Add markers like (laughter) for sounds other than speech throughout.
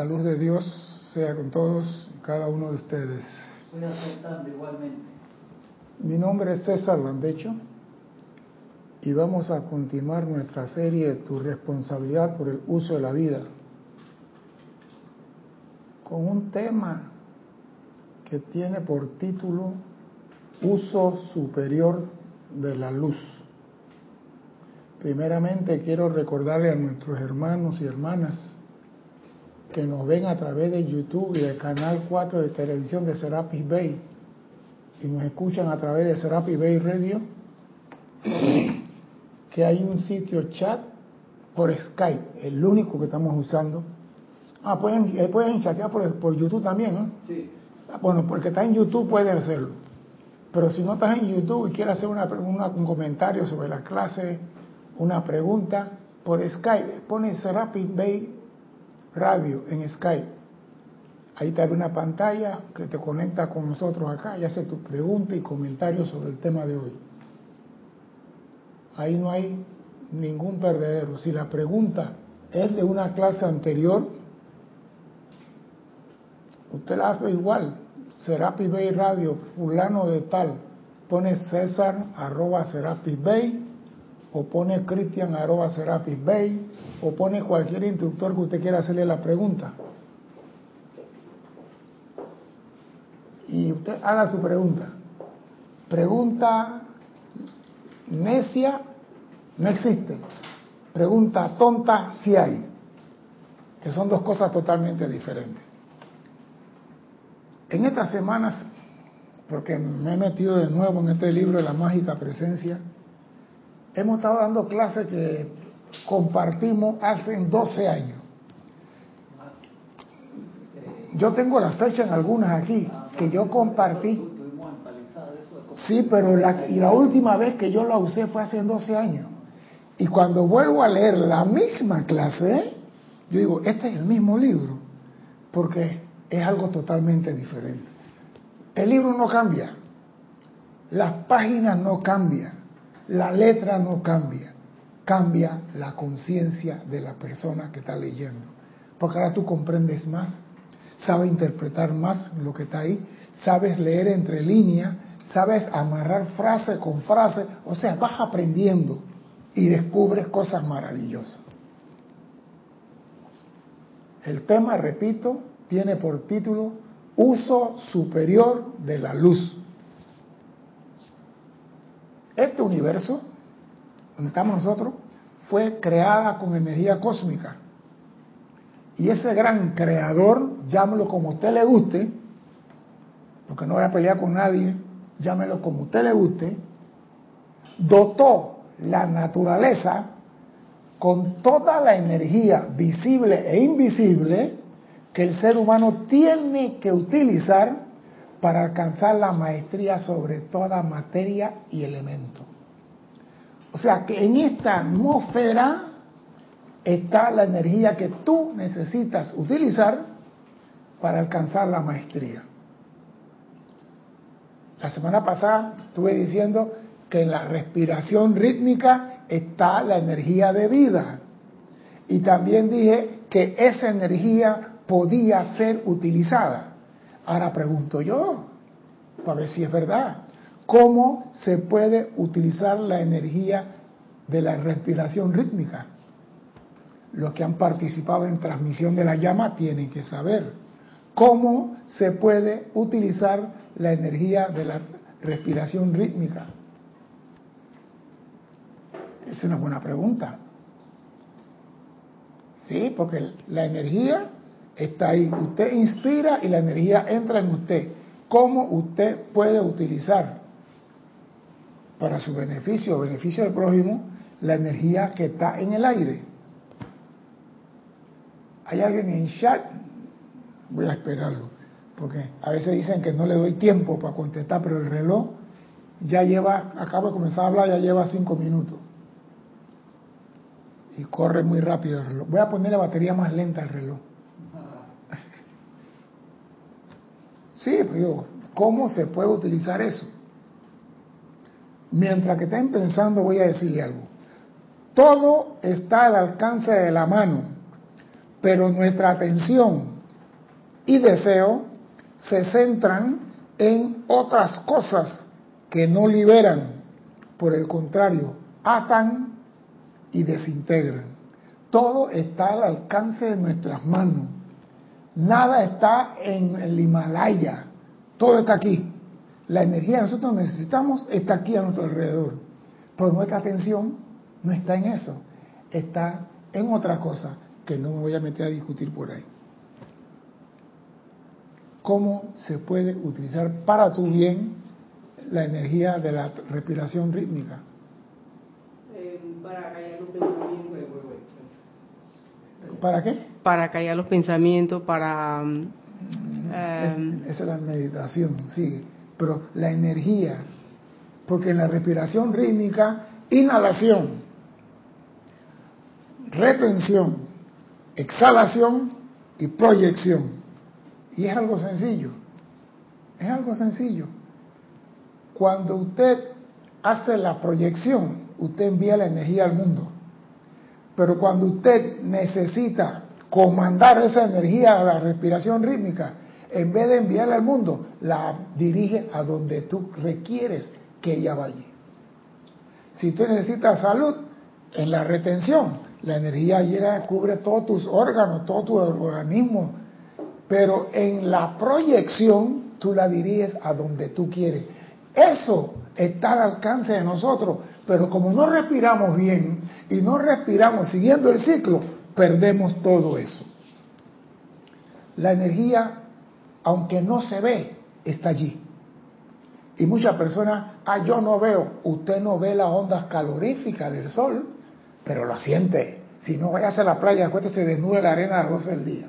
La luz de Dios sea con todos y cada uno de ustedes. Igualmente. Mi nombre es César Landecho y vamos a continuar nuestra serie Tu responsabilidad por el uso de la vida con un tema que tiene por título Uso superior de la luz. Primeramente quiero recordarle a nuestros hermanos y hermanas que nos ven a través de YouTube y del canal 4 de televisión de Serapis Bay y nos escuchan a través de Serapis Bay Radio, (clears throat) que hay un sitio chat por Skype, el único que estamos usando. Ah, pueden, eh, pueden chatear por, por YouTube también, ¿no? Sí. Ah, Bueno, porque está en YouTube pueden hacerlo. Pero si no estás en YouTube y quieres hacer una, una- un comentario sobre la clase, una pregunta, por Skype, pone Serapis Bay Radio en Skype. Ahí te abre una pantalla que te conecta con nosotros acá y hace tu pregunta y comentario sobre el tema de hoy. Ahí no hay ningún perdedero. Si la pregunta es de una clase anterior, usted la hace igual. Serapis Bay Radio, fulano de tal, pone César arroba Serapis Bay, o pone Cristian arroba Serapis Bay, o pone cualquier instructor que usted quiera hacerle la pregunta. Y usted haga su pregunta. Pregunta necia no existe. Pregunta tonta sí hay. Que son dos cosas totalmente diferentes. En estas semanas, porque me he metido de nuevo en este libro de la mágica presencia, hemos estado dando clases que compartimos hace 12 años. Yo tengo la fecha en algunas aquí, que yo compartí. Sí, pero la, la última vez que yo la usé fue hace 12 años. Y cuando vuelvo a leer la misma clase, yo digo, este es el mismo libro, porque es algo totalmente diferente. El libro no cambia, las páginas no cambian, la letra no cambia, cambia la conciencia de la persona que está leyendo. Porque ahora tú comprendes más, sabes interpretar más lo que está ahí, sabes leer entre líneas, sabes amarrar frase con frase, o sea, vas aprendiendo y descubres cosas maravillosas. El tema, repito, tiene por título Uso superior de la luz. Este universo, donde estamos nosotros, fue creada con energía cósmica. Y ese gran creador, llámelo como usted le guste, porque no voy a pelear con nadie, llámelo como usted le guste, dotó la naturaleza con toda la energía visible e invisible que el ser humano tiene que utilizar para alcanzar la maestría sobre toda materia y elemento. O sea que en esta atmósfera está la energía que tú necesitas utilizar para alcanzar la maestría. La semana pasada estuve diciendo que en la respiración rítmica está la energía de vida. Y también dije que esa energía podía ser utilizada. Ahora pregunto yo, para ver si es verdad, ¿cómo se puede utilizar la energía de la respiración rítmica? Los que han participado en transmisión de la llama tienen que saber cómo se puede utilizar la energía de la respiración rítmica. Es una buena pregunta. Sí, porque la energía está ahí. Usted inspira y la energía entra en usted. ¿Cómo usted puede utilizar para su beneficio o beneficio del prójimo la energía que está en el aire? ¿Hay alguien en chat? Voy a esperarlo, porque a veces dicen que no le doy tiempo para contestar, pero el reloj ya lleva, acabo de comenzar a hablar, ya lleva cinco minutos. Y corre muy rápido el reloj. Voy a poner la batería más lenta al reloj. Sí, pues digo, ¿cómo se puede utilizar eso? Mientras que estén pensando, voy a decirle algo. Todo está al alcance de la mano. pero nuestra atención y deseo se centran en otras cosas que no liberan, por el contrario, atan y desintegran. Todo está al alcance de nuestras manos. Nada está en el Himalaya. Todo está aquí. La energía que nosotros necesitamos está aquí a nuestro alrededor. Pero nuestra atención no está en eso. Está en otra cosa que no me voy a meter a discutir por ahí. ¿Cómo se puede utilizar para tu bien la energía de la respiración rítmica? Eh, para callar los pensamientos. ¿Para qué? Para callar los pensamientos, para... Eh, esa es la meditación, sí. Pero la energía, porque en la respiración rítmica, inhalación, retención, exhalación y proyección. Y es algo sencillo. Es algo sencillo. Cuando usted hace la proyección, usted envía la energía al mundo. Pero cuando usted necesita comandar esa energía a la respiración rítmica, en vez de enviarla al mundo, la dirige a donde tú requieres que ella vaya. Si usted necesita salud, en la retención, la energía llega, cubre todos tus órganos, todo tu organismo, pero en la proyección tú la diriges a donde tú quieres. Eso está al alcance de nosotros, pero como no respiramos bien y no respiramos siguiendo el ciclo, perdemos todo eso. La energía, aunque no se ve, está allí. Y muchas personas, ah, yo no veo, usted no ve las ondas caloríficas del sol, pero lo siente. Si no, vaya a la playa, acuérdese desnuda la arena a las 12 del día.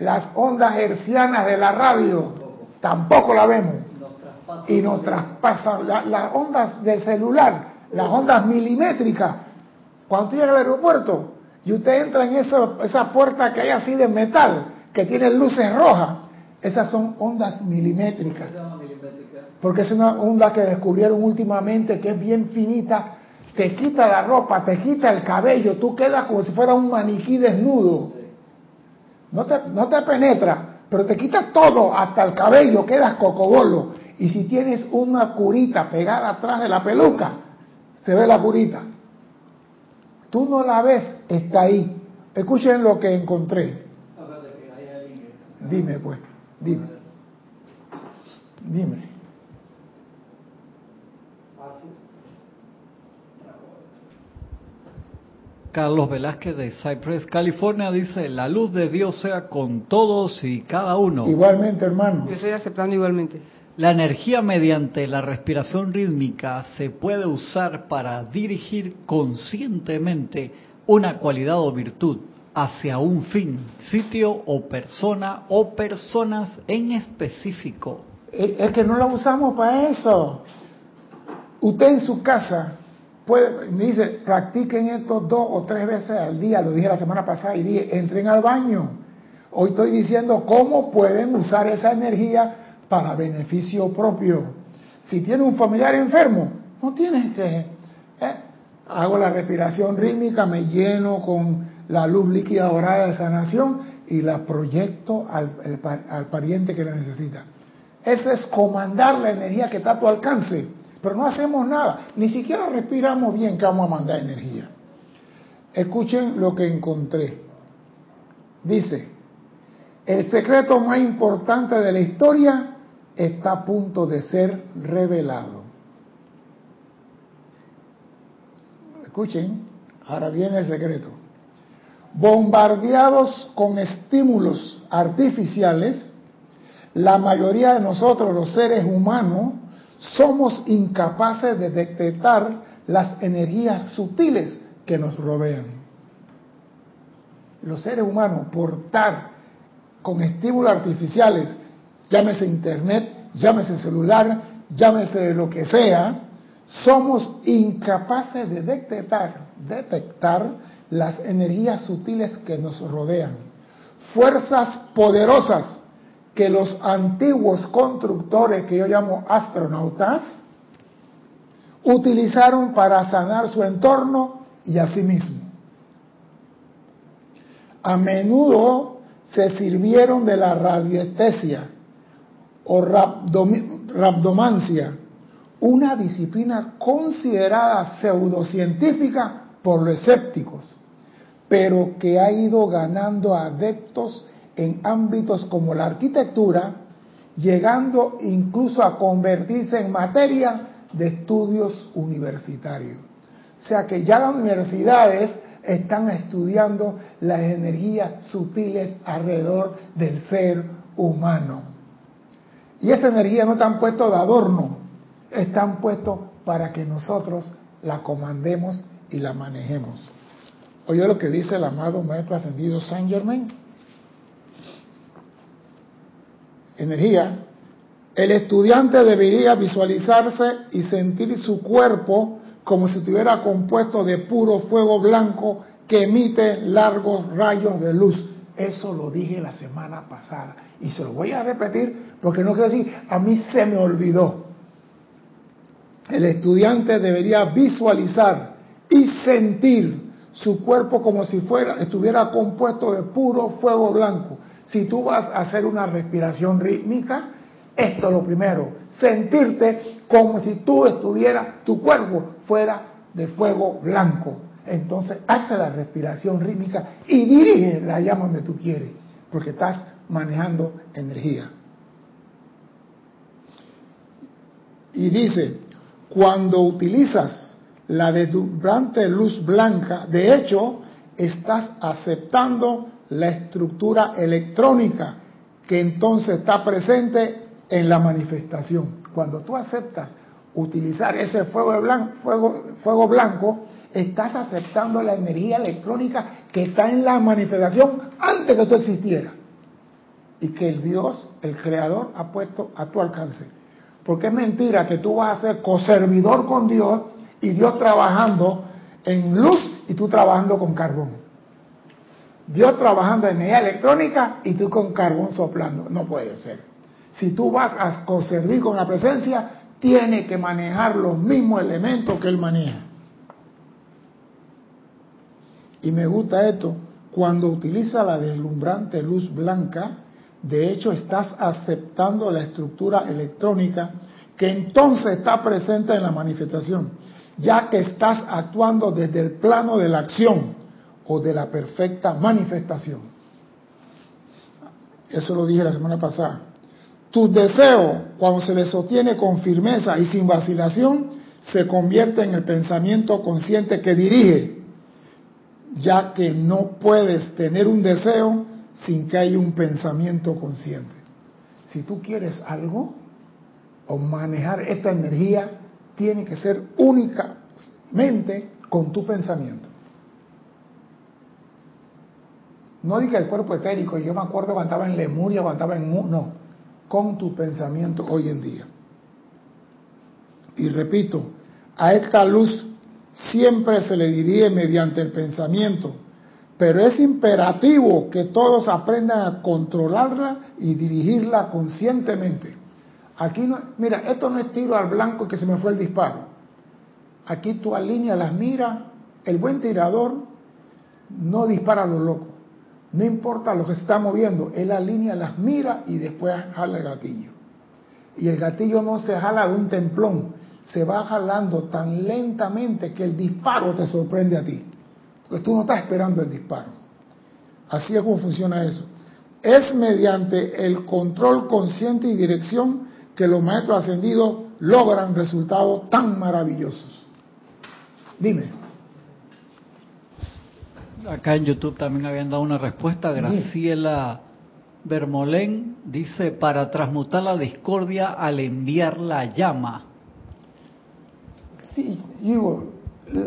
Las ondas hercianas de la radio tampoco la vemos. Y nos traspasan las ondas del celular, las ondas milimétricas. Cuando llega al aeropuerto y usted entra en esa, esa puerta que hay así de metal, que tiene luces rojas, esas son ondas milimétricas. Porque es una onda que descubrieron últimamente que es bien finita, te quita la ropa, te quita el cabello, tú quedas como si fuera un maniquí desnudo. No te, no te penetra, pero te quita todo, hasta el cabello, quedas cocobolo. Y si tienes una curita pegada atrás de la peluca, se ve la curita. Tú no la ves, está ahí. Escuchen lo que encontré. Dime pues, dime. Dime. Carlos Velázquez de Cypress, California, dice, la luz de Dios sea con todos y cada uno. Igualmente, hermano. Yo estoy aceptando igualmente. La energía mediante la respiración rítmica se puede usar para dirigir conscientemente una cualidad o virtud hacia un fin, sitio o persona o personas en específico. Es que no la usamos para eso. Usted en su casa me dice, practiquen esto dos o tres veces al día, lo dije la semana pasada y dije, entren al baño. Hoy estoy diciendo cómo pueden usar esa energía para beneficio propio. Si tiene un familiar enfermo, no tienes que... ¿eh? Hago la respiración rítmica, me lleno con la luz líquida dorada de sanación y la proyecto al, al pariente que la necesita. Eso es comandar la energía que está a tu alcance pero no hacemos nada, ni siquiera respiramos bien que vamos a mandar energía. Escuchen lo que encontré. Dice, el secreto más importante de la historia está a punto de ser revelado. Escuchen, ahora viene el secreto. Bombardeados con estímulos artificiales, la mayoría de nosotros, los seres humanos, somos incapaces de detectar las energías sutiles que nos rodean. Los seres humanos, portar con estímulos artificiales, llámese internet, llámese celular, llámese lo que sea, somos incapaces de detectar, detectar las energías sutiles que nos rodean. Fuerzas poderosas que los antiguos constructores, que yo llamo astronautas, utilizaron para sanar su entorno y a sí mismo. a menudo se sirvieron de la radiestesia o rabdomancia, una disciplina considerada pseudocientífica por los escépticos, pero que ha ido ganando adeptos en ámbitos como la arquitectura, llegando incluso a convertirse en materia de estudios universitarios. O sea que ya las universidades están estudiando las energías sutiles alrededor del ser humano. Y esa energía no están puesto de adorno, están puestos para que nosotros la comandemos y la manejemos. Oye lo que dice el amado Maestro Ascendido Saint Germain. Energía. El estudiante debería visualizarse y sentir su cuerpo como si estuviera compuesto de puro fuego blanco que emite largos rayos de luz. Eso lo dije la semana pasada y se lo voy a repetir porque no quiero decir, a mí se me olvidó. El estudiante debería visualizar y sentir su cuerpo como si fuera, estuviera compuesto de puro fuego blanco. Si tú vas a hacer una respiración rítmica, esto es lo primero, sentirte como si tú estuvieras, tu cuerpo fuera de fuego blanco. Entonces hace la respiración rítmica y dirige la llama donde tú quieres, porque estás manejando energía. Y dice, cuando utilizas la deslumbrante luz blanca, de hecho, estás aceptando la estructura electrónica que entonces está presente en la manifestación. Cuando tú aceptas utilizar ese fuego blanco, estás aceptando la energía electrónica que está en la manifestación antes que tú existieras y que el Dios, el Creador, ha puesto a tu alcance. Porque es mentira que tú vas a ser coservidor con Dios y Dios trabajando en luz y tú trabajando con carbón. Dios trabajando en energía electrónica y tú con carbón soplando. No puede ser. Si tú vas a conservar con la presencia, tiene que manejar los mismos elementos que Él maneja. Y me gusta esto, cuando utiliza la deslumbrante luz blanca, de hecho estás aceptando la estructura electrónica que entonces está presente en la manifestación, ya que estás actuando desde el plano de la acción o de la perfecta manifestación. Eso lo dije la semana pasada. Tu deseo, cuando se le sostiene con firmeza y sin vacilación, se convierte en el pensamiento consciente que dirige, ya que no puedes tener un deseo sin que haya un pensamiento consciente. Si tú quieres algo o manejar esta energía, tiene que ser únicamente con tu pensamiento. No diga el cuerpo etérico, yo me acuerdo cuando estaba en Lemuria, cuando estaba en... No, con tu pensamiento hoy en día. Y repito, a esta luz siempre se le dirige mediante el pensamiento, pero es imperativo que todos aprendan a controlarla y dirigirla conscientemente. Aquí no, mira, esto no es tiro al blanco que se me fue el disparo. Aquí tú alineas las miras, el buen tirador no dispara a lo loco. No importa lo que se está moviendo, él alinea las miras y después jala el gatillo. Y el gatillo no se jala de un templón, se va jalando tan lentamente que el disparo te sorprende a ti. Porque tú no estás esperando el disparo. Así es como funciona eso. Es mediante el control consciente y dirección que los maestros ascendidos logran resultados tan maravillosos. Dime acá en YouTube también habían dado una respuesta. Graciela Bermolén dice, para transmutar la discordia al enviar la llama. Sí, digo,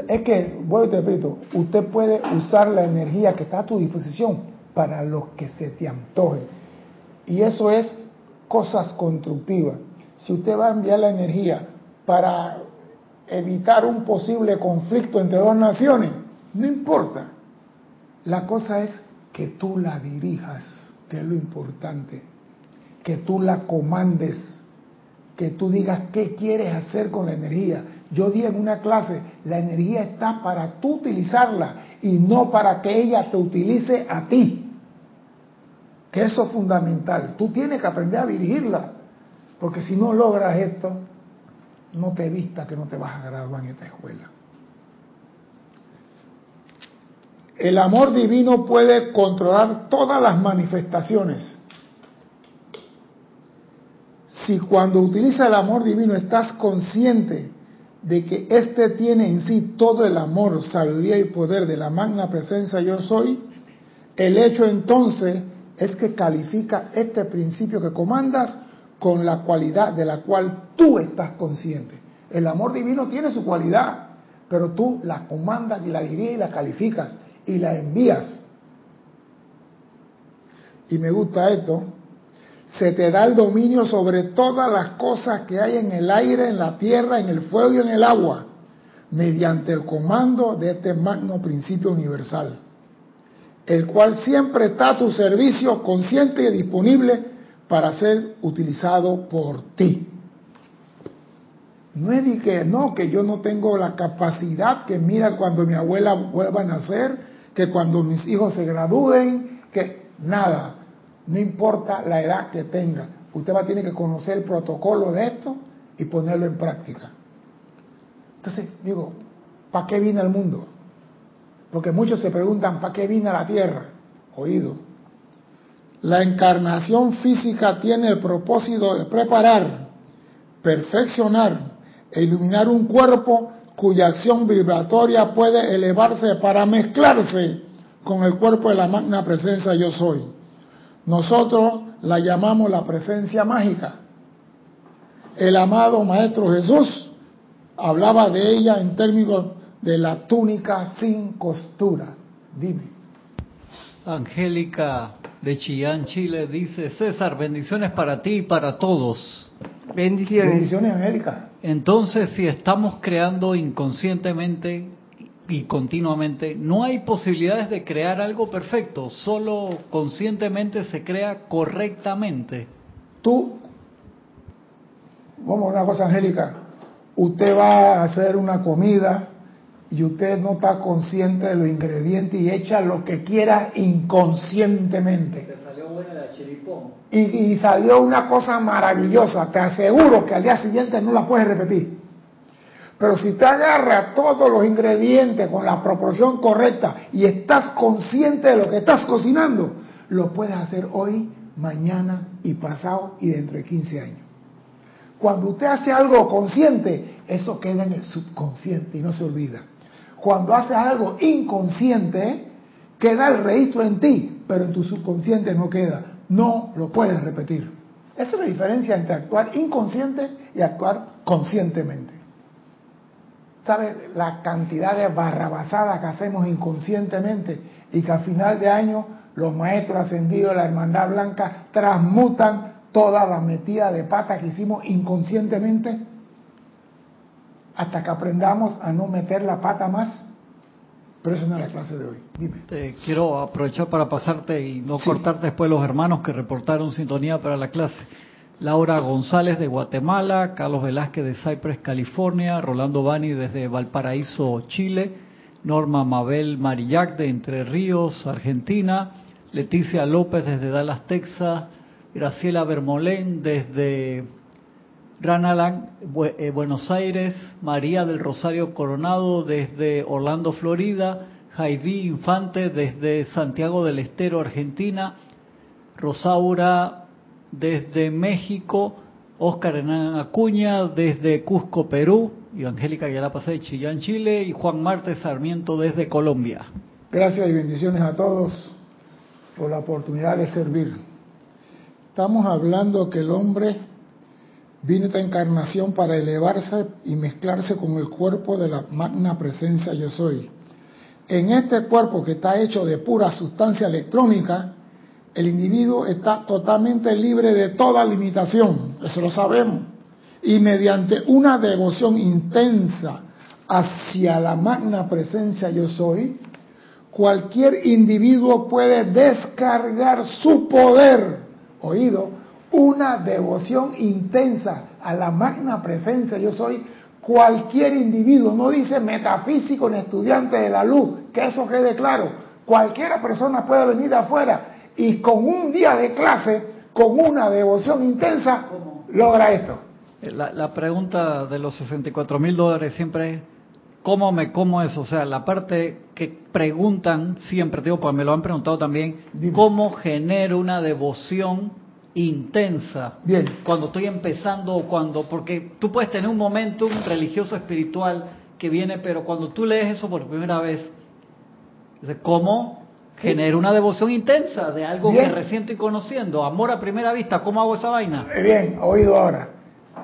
es que, voy te repito, usted puede usar la energía que está a tu disposición para lo que se te antoje. Y eso es cosas constructivas. Si usted va a enviar la energía para evitar un posible conflicto entre dos naciones, no importa. La cosa es que tú la dirijas, que es lo importante, que tú la comandes, que tú digas qué quieres hacer con la energía, Yo di en una clase, la energía está para tú utilizarla y no para que ella te utilice a ti. Que eso es fundamental. Tú tienes que aprender a dirigirla. Porque si no logras esto, no te vista que no te vas a graduar en esta escuela. El amor divino puede controlar todas las manifestaciones. Si cuando utiliza el amor divino estás consciente de que éste tiene en sí todo el amor, sabiduría y poder de la magna presencia yo soy, el hecho entonces es que califica este principio que comandas con la cualidad de la cual tú estás consciente. El amor divino tiene su cualidad, pero tú la comandas y la diriges y la calificas y la envías. Y me gusta esto, se te da el dominio sobre todas las cosas que hay en el aire, en la tierra, en el fuego y en el agua, mediante el comando de este magno principio universal, el cual siempre está a tu servicio consciente y disponible para ser utilizado por ti. No es de que no, que yo no tengo la capacidad, que mira cuando mi abuela vuelva a nacer, que cuando mis hijos se gradúen, que nada. No importa la edad que tenga, usted va a tener que conocer el protocolo de esto y ponerlo en práctica. Entonces, digo, ¿para qué vine al mundo? Porque muchos se preguntan, ¿para qué vine a la tierra? Oído. La encarnación física tiene el propósito de preparar, perfeccionar e iluminar un cuerpo cuya acción vibratoria puede elevarse para mezclarse con el cuerpo de la magna presencia yo soy. Nosotros la llamamos la presencia mágica. El amado Maestro Jesús hablaba de ella en términos de la túnica sin costura. Dime. Angélica de Chillán, Chile, dice, César, bendiciones para ti y para todos. Bendiciones. Bendiciones, Angélica. Entonces, si estamos creando inconscientemente y continuamente, no hay posibilidades de crear algo perfecto, solo conscientemente se crea correctamente. Tú, vamos a una cosa, Angélica, usted va a hacer una comida y usted no está consciente de los ingredientes y echa lo que quiera inconscientemente. Te salió buena la chiripón. Y, y, salió una cosa maravillosa. Te aseguro que al día siguiente no la puedes repetir. Pero si te agarra todos los ingredientes con la proporción correcta y estás consciente de lo que estás cocinando, lo puedes hacer hoy, mañana y pasado y dentro de 15 años. Cuando usted hace algo consciente, eso queda en el subconsciente y no se olvida. Cuando haces algo inconsciente, queda el registro en ti, pero en tu subconsciente no queda. No lo puedes repetir. Esa es la diferencia entre actuar inconsciente y actuar conscientemente. ¿Sabe la cantidad de barrabasadas que hacemos inconscientemente y que al final de año los maestros ascendidos de la Hermandad Blanca transmutan toda la metida de pata que hicimos inconscientemente? hasta que aprendamos a no meter la pata más. Pero eso no es la clase de hoy. Dime. Te quiero aprovechar para pasarte y no cortarte después los hermanos que reportaron sintonía para la clase. Laura González de Guatemala, Carlos Velázquez de Cypress, California, Rolando Bani desde Valparaíso, Chile, Norma Mabel Marillac de Entre Ríos, Argentina, Leticia López desde Dallas, Texas, Graciela Bermolén desde Ranalang, eh, Buenos Aires, María del Rosario Coronado desde Orlando, Florida, Jaidí Infante desde Santiago del Estero, Argentina, Rosaura desde México, Oscar Hernán Acuña desde Cusco, Perú, y Angélica Pasé de Chillán, Chile, y Juan Marte Sarmiento desde Colombia. Gracias y bendiciones a todos por la oportunidad de servir. Estamos hablando que el hombre Vino esta encarnación para elevarse y mezclarse con el cuerpo de la magna presencia yo soy. En este cuerpo que está hecho de pura sustancia electrónica, el individuo está totalmente libre de toda limitación, eso lo sabemos. Y mediante una devoción intensa hacia la magna presencia yo soy, cualquier individuo puede descargar su poder, oído, una devoción intensa a la magna presencia yo soy, Cualquier individuo, no dice metafísico ni estudiante de la luz, que eso quede claro. Cualquier persona puede venir de afuera y con un día de clase, con una devoción intensa, logra esto. La, la pregunta de los 64 mil dólares siempre es, ¿cómo me como eso? O sea, la parte que preguntan siempre, digo, pues me lo han preguntado también, Dime. ¿cómo genero una devoción intensa? Bien. Cuando estoy empezando o cuando, porque tú puedes tener un momentum religioso espiritual que viene, pero cuando tú lees eso por primera vez, ¿cómo genero una devoción intensa de algo Bien. que recién estoy conociendo? Amor a primera vista, ¿cómo hago esa vaina? Bien, oído ahora.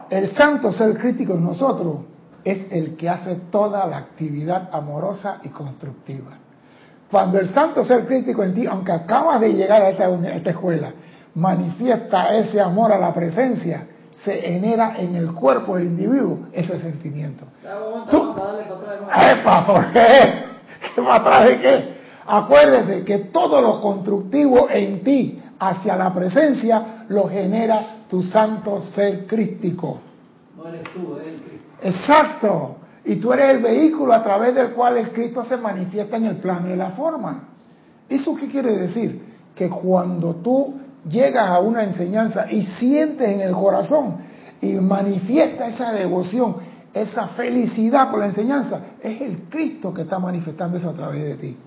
El santo ser crítico en nosotros es el que hace toda la actividad amorosa y constructiva. Cuando el santo ser crítico en ti, aunque acabas de llegar a esta, uni- a esta escuela, manifiesta ese amor a la presencia, se genera en el cuerpo del individuo ese sentimiento. Tú- ¡Epa! ¿Por qué? (laughs) ¿Qué atrás de qué? Acuérdese que todo lo constructivo en ti hacia la presencia lo genera tu santo ser crístico. No eres tú, es el Cristo. Exacto. Y tú eres el vehículo a través del cual el Cristo se manifiesta en el plano de la forma. ¿Eso qué quiere decir? Que cuando tú llegas a una enseñanza y sientes en el corazón y manifiesta esa devoción, esa felicidad por la enseñanza, es el Cristo que está manifestando eso a través de ti.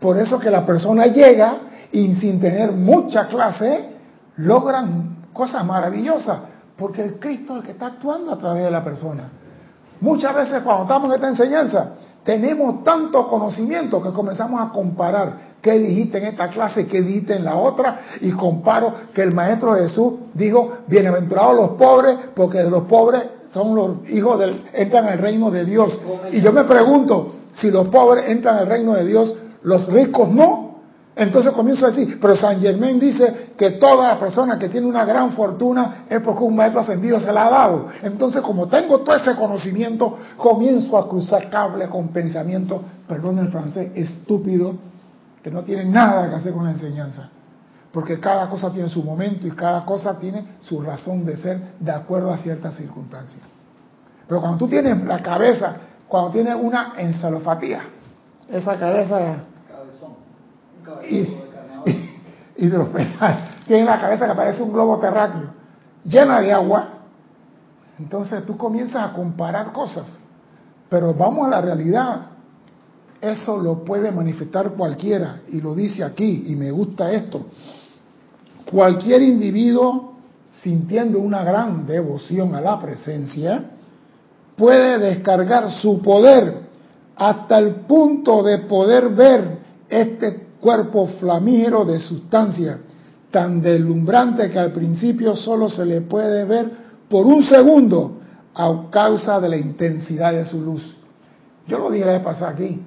Por eso que la persona llega y sin tener mucha clase, logran cosas maravillosas, porque el Cristo es el que está actuando a través de la persona. Muchas veces cuando estamos en esta enseñanza, tenemos tanto conocimiento que comenzamos a comparar qué dijiste en esta clase, qué dijiste en la otra, y comparo que el Maestro Jesús dijo, bienaventurados los pobres, porque de los pobres son los hijos del, entran al reino de Dios. Y yo me pregunto, si los pobres entran al reino de Dios, los ricos no. Entonces comienzo a decir, pero San Germán dice que toda persona que tiene una gran fortuna es porque un maestro ascendido se la ha dado. Entonces, como tengo todo ese conocimiento, comienzo a cruzar cables con pensamientos, perdón el francés, estúpido, que no tienen nada que hacer con la enseñanza. Porque cada cosa tiene su momento y cada cosa tiene su razón de ser de acuerdo a ciertas circunstancias. Pero cuando tú tienes la cabeza, cuando tienes una encefalopatía, esa cabeza. Hidropetal, tiene la cabeza que parece un globo terráqueo, llena de agua, entonces tú comienzas a comparar cosas. Pero vamos a la realidad. Eso lo puede manifestar cualquiera, y lo dice aquí, y me gusta esto. Cualquier individuo sintiendo una gran devoción a la presencia puede descargar su poder hasta el punto de poder ver este cuerpo flamígero de sustancia tan deslumbrante que al principio solo se le puede ver por un segundo a causa de la intensidad de su luz. Yo lo dije la vez aquí.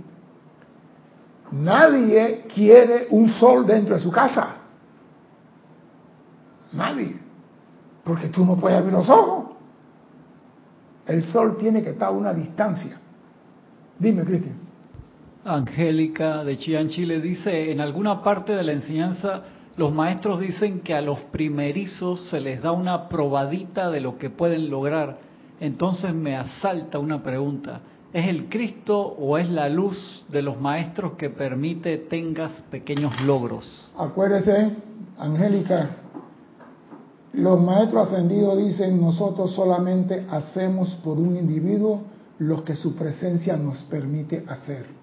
Nadie quiere un sol dentro de su casa. Nadie. Porque tú no puedes abrir los ojos. El sol tiene que estar a una distancia. Dime, Cristian. Angélica de Chillán, Chile dice, en alguna parte de la enseñanza los maestros dicen que a los primerizos se les da una probadita de lo que pueden lograr. Entonces me asalta una pregunta. ¿Es el Cristo o es la luz de los maestros que permite tengas pequeños logros? Acuérdese, Angélica, los maestros ascendidos dicen, nosotros solamente hacemos por un individuo lo que su presencia nos permite hacer.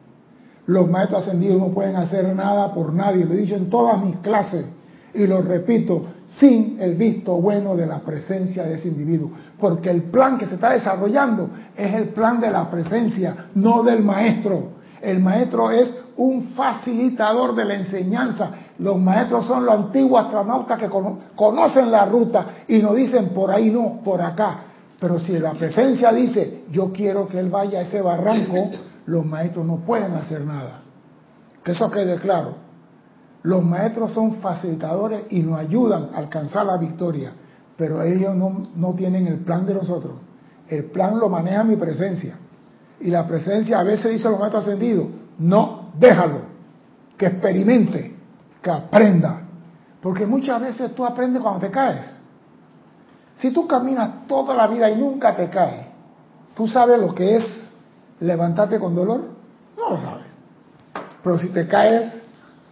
Los maestros ascendidos no pueden hacer nada por nadie, lo he dicho en todas mis clases y lo repito, sin el visto bueno de la presencia de ese individuo, porque el plan que se está desarrollando es el plan de la presencia, no del maestro. El maestro es un facilitador de la enseñanza. Los maestros son los antiguos astronautas que cono- conocen la ruta y nos dicen por ahí no, por acá. Pero si la presencia dice, yo quiero que él vaya a ese barranco, los maestros no pueden hacer nada. Que eso quede claro. Los maestros son facilitadores y nos ayudan a alcanzar la victoria, pero ellos no, no tienen el plan de nosotros. El plan lo maneja mi presencia. Y la presencia a veces dice a los maestros ascendidos, no, déjalo, que experimente, que aprenda. Porque muchas veces tú aprendes cuando te caes. Si tú caminas toda la vida y nunca te caes, ¿Tú sabes lo que es levantarte con dolor? No lo sabes. Pero si te caes,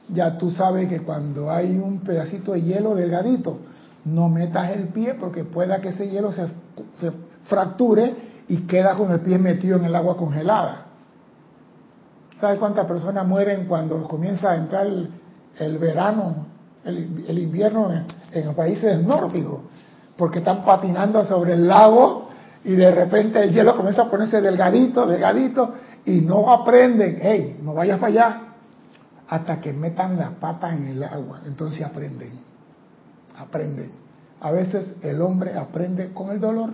ya tú sabes que cuando hay un pedacito de hielo delgadito, no metas el pie porque pueda que ese hielo se, se fracture y queda con el pie metido en el agua congelada. ¿Sabes cuántas personas mueren cuando comienza a entrar el, verano, el, invierno en, en, los países nórdicos? Porque están patinando sobre el lago y de repente el hielo comienza a ponerse delgadito, delgadito y no aprenden, hey, no vayas para allá, hasta que metan la pata en el agua. Entonces aprenden, aprenden. A veces el hombre aprende con el dolor.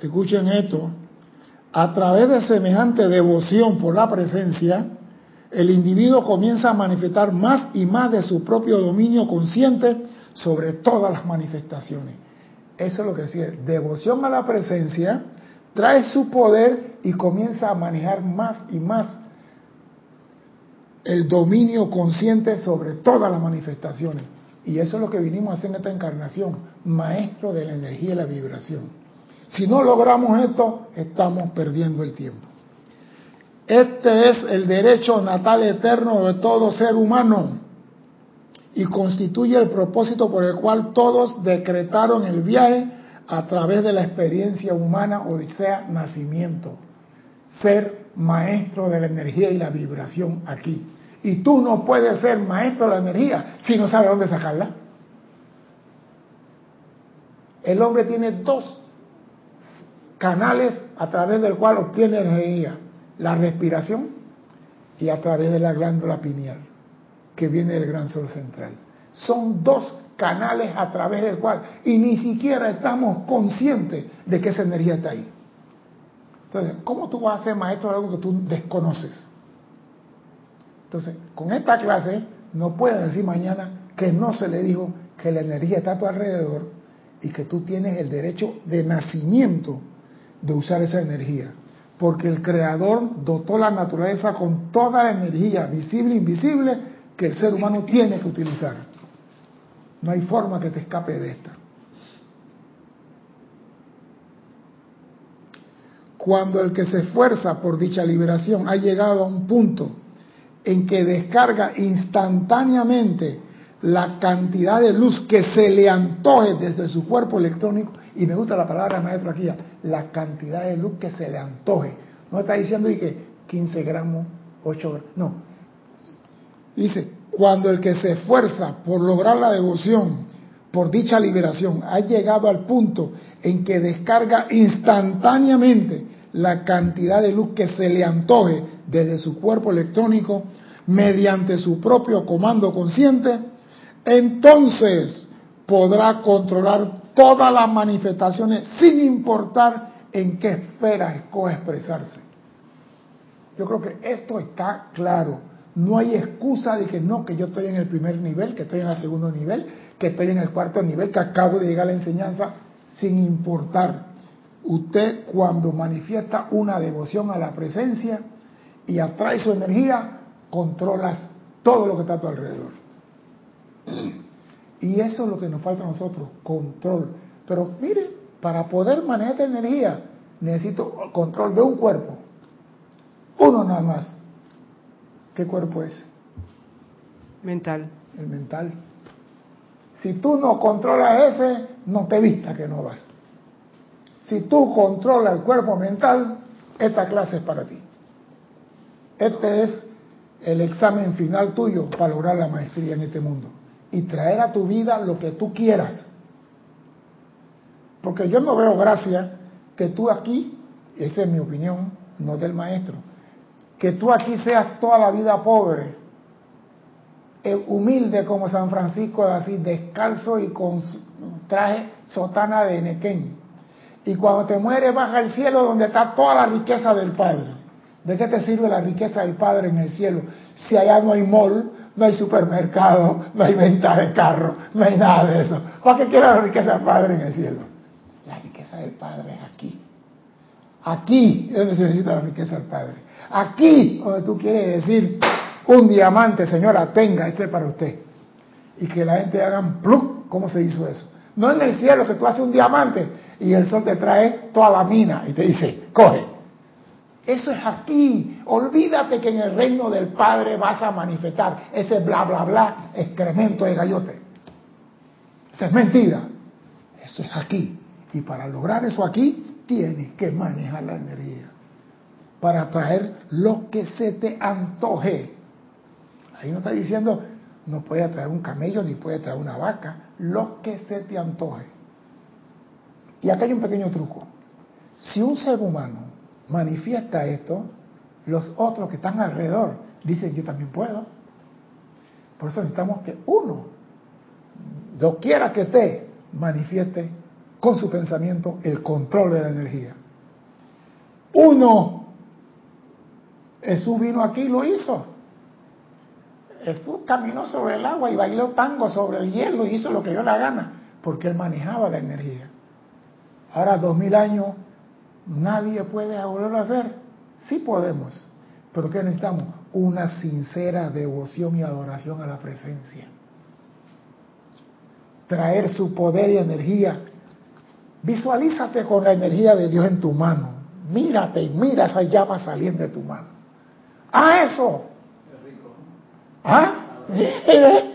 Escuchen esto. A través de semejante devoción por la presencia, el individuo comienza a manifestar más y más de su propio dominio consciente sobre todas las manifestaciones. Eso es lo que decía, devoción a la presencia trae su poder y comienza a manejar más y más el dominio consciente sobre todas las manifestaciones. Y eso es lo que vinimos a hacer en esta encarnación, maestro de la energía y la vibración. Si no logramos esto, estamos perdiendo el tiempo. Este es el derecho natal eterno de todo ser humano y constituye el propósito por el cual todos decretaron el viaje a través de la experiencia humana, o sea, nacimiento. Ser maestro de la energía y la vibración aquí. Y tú no puedes ser maestro de la energía si no sabes dónde sacarla. El hombre tiene dos canales a través del cual obtiene energía, la respiración y a través de la glándula pineal, que viene del gran sol central. Son dos canales a través del cual, y ni siquiera estamos conscientes de que esa energía está ahí. Entonces, ¿cómo tú vas a ser maestro de algo que tú desconoces? Entonces, con esta clase no puedes decir mañana que no se le dijo que la energía está a tu alrededor y que tú tienes el derecho de nacimiento de usar esa energía. Porque el Creador dotó la naturaleza con toda la energía, visible e invisible, que el ser humano tiene que utilizar. No hay forma que te escape de esta. Cuando el que se esfuerza por dicha liberación ha llegado a un punto en que descarga instantáneamente la cantidad de luz que se le antoje desde su cuerpo electrónico, y me gusta la palabra maestro aquí, la cantidad de luz que se le antoje. No está diciendo que 15 gramos, 8 gramos, no. Dice, cuando el que se esfuerza por lograr la devoción, por dicha liberación, ha llegado al punto en que descarga instantáneamente la cantidad de luz que se le antoje desde su cuerpo electrónico mediante su propio comando consciente, entonces podrá controlar todas las manifestaciones sin importar en qué esfera escoge expresarse. Yo creo que esto está claro. No hay excusa de que no, que yo estoy en el primer nivel, que estoy en el segundo nivel, que estoy en el cuarto nivel, que acabo de llegar a la enseñanza, sin importar. Usted cuando manifiesta una devoción a la presencia y atrae su energía, controlas todo lo que está a tu alrededor. Y eso es lo que nos falta a nosotros, control. Pero mire, para poder manejar esta energía, necesito control de un cuerpo. Uno nada más. ¿Qué cuerpo es? Mental. El mental. Si tú no controlas ese, no te vista que no vas. Si tú controlas el cuerpo mental, esta clase es para ti. Este es el examen final tuyo para lograr la maestría en este mundo y traer a tu vida lo que tú quieras. Porque yo no veo gracia que tú aquí, esa es mi opinión, no del maestro, que tú aquí seas toda la vida pobre, eh, humilde como San Francisco de así, descalzo y con traje sotana de Nequén. Y cuando te mueres baja al cielo donde está toda la riqueza del Padre. ¿De qué te sirve la riqueza del Padre en el cielo? Si allá no hay mall, no hay supermercado, no hay venta de carro, no hay nada de eso. ¿Para qué quiere la riqueza del Padre en el cielo? La riqueza del Padre es aquí. Aquí es donde se necesita la riqueza del Padre. Aquí, donde tú quieres decir, un diamante, señora, tenga, este es para usted. Y que la gente haga pluk, ¿cómo se hizo eso? No en el cielo que tú haces un diamante y el sol te trae toda la mina y te dice, coge. Eso es aquí. Olvídate que en el reino del Padre vas a manifestar ese bla, bla, bla, excremento de gallote. Eso es mentira. Eso es aquí. Y para lograr eso aquí, tienes que manejar la energía. Para traer lo que se te antoje. Ahí no está diciendo, no puede traer un camello ni puede traer una vaca. Lo que se te antoje. Y acá hay un pequeño truco. Si un ser humano manifiesta esto, los otros que están alrededor dicen, yo también puedo. Por eso necesitamos que uno, doquiera que esté, manifieste con su pensamiento el control de la energía. Uno, Jesús vino aquí y lo hizo. Jesús caminó sobre el agua y bailó tango sobre el hielo y hizo lo que dio la gana, porque él manejaba la energía. Ahora, dos mil años, nadie puede volverlo a hacer. Sí podemos, pero ¿qué necesitamos? Una sincera devoción y adoración a la presencia. Traer su poder y energía. Visualízate con la energía de Dios en tu mano. Mírate y mira esa llama saliendo de tu mano. ¡Ah, eso! ¿Ah? (laughs)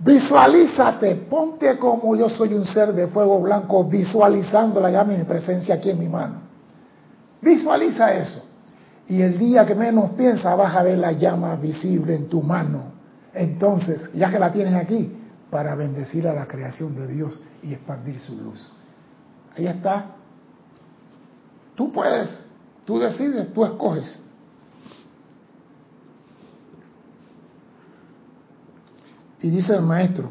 Visualízate, ponte como yo soy un ser de fuego blanco, visualizando la llama y mi presencia aquí en mi mano. Visualiza eso. Y el día que menos piensa vas a ver la llama visible en tu mano. Entonces, ya que la tienes aquí, para bendecir a la creación de Dios y expandir su luz. Ahí está. Tú puedes, tú decides, tú escoges. Y dice el maestro,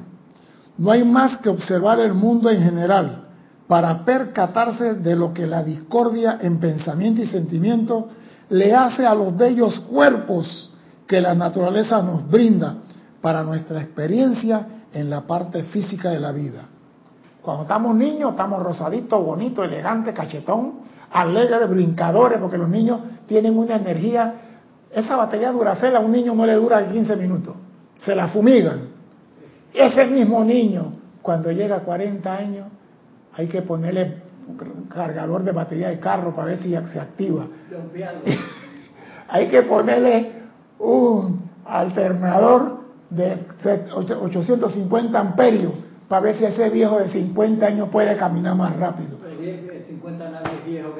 no hay más que observar el mundo en general para percatarse de lo que la discordia en pensamiento y sentimiento le hace a los bellos cuerpos que la naturaleza nos brinda para nuestra experiencia en la parte física de la vida. Cuando estamos niños, estamos rosaditos, bonitos, elegantes, cachetón, alegres, brincadores, porque los niños tienen una energía. Esa batería Duracell a un niño no le dura 15 minutos, se la fumigan. Ese mismo niño, cuando llega a 40 años, hay que ponerle un cargador de batería de carro para ver si se activa. (laughs) hay que ponerle un alternador de 850 amperios para ver si ese viejo de 50 años puede caminar más rápido.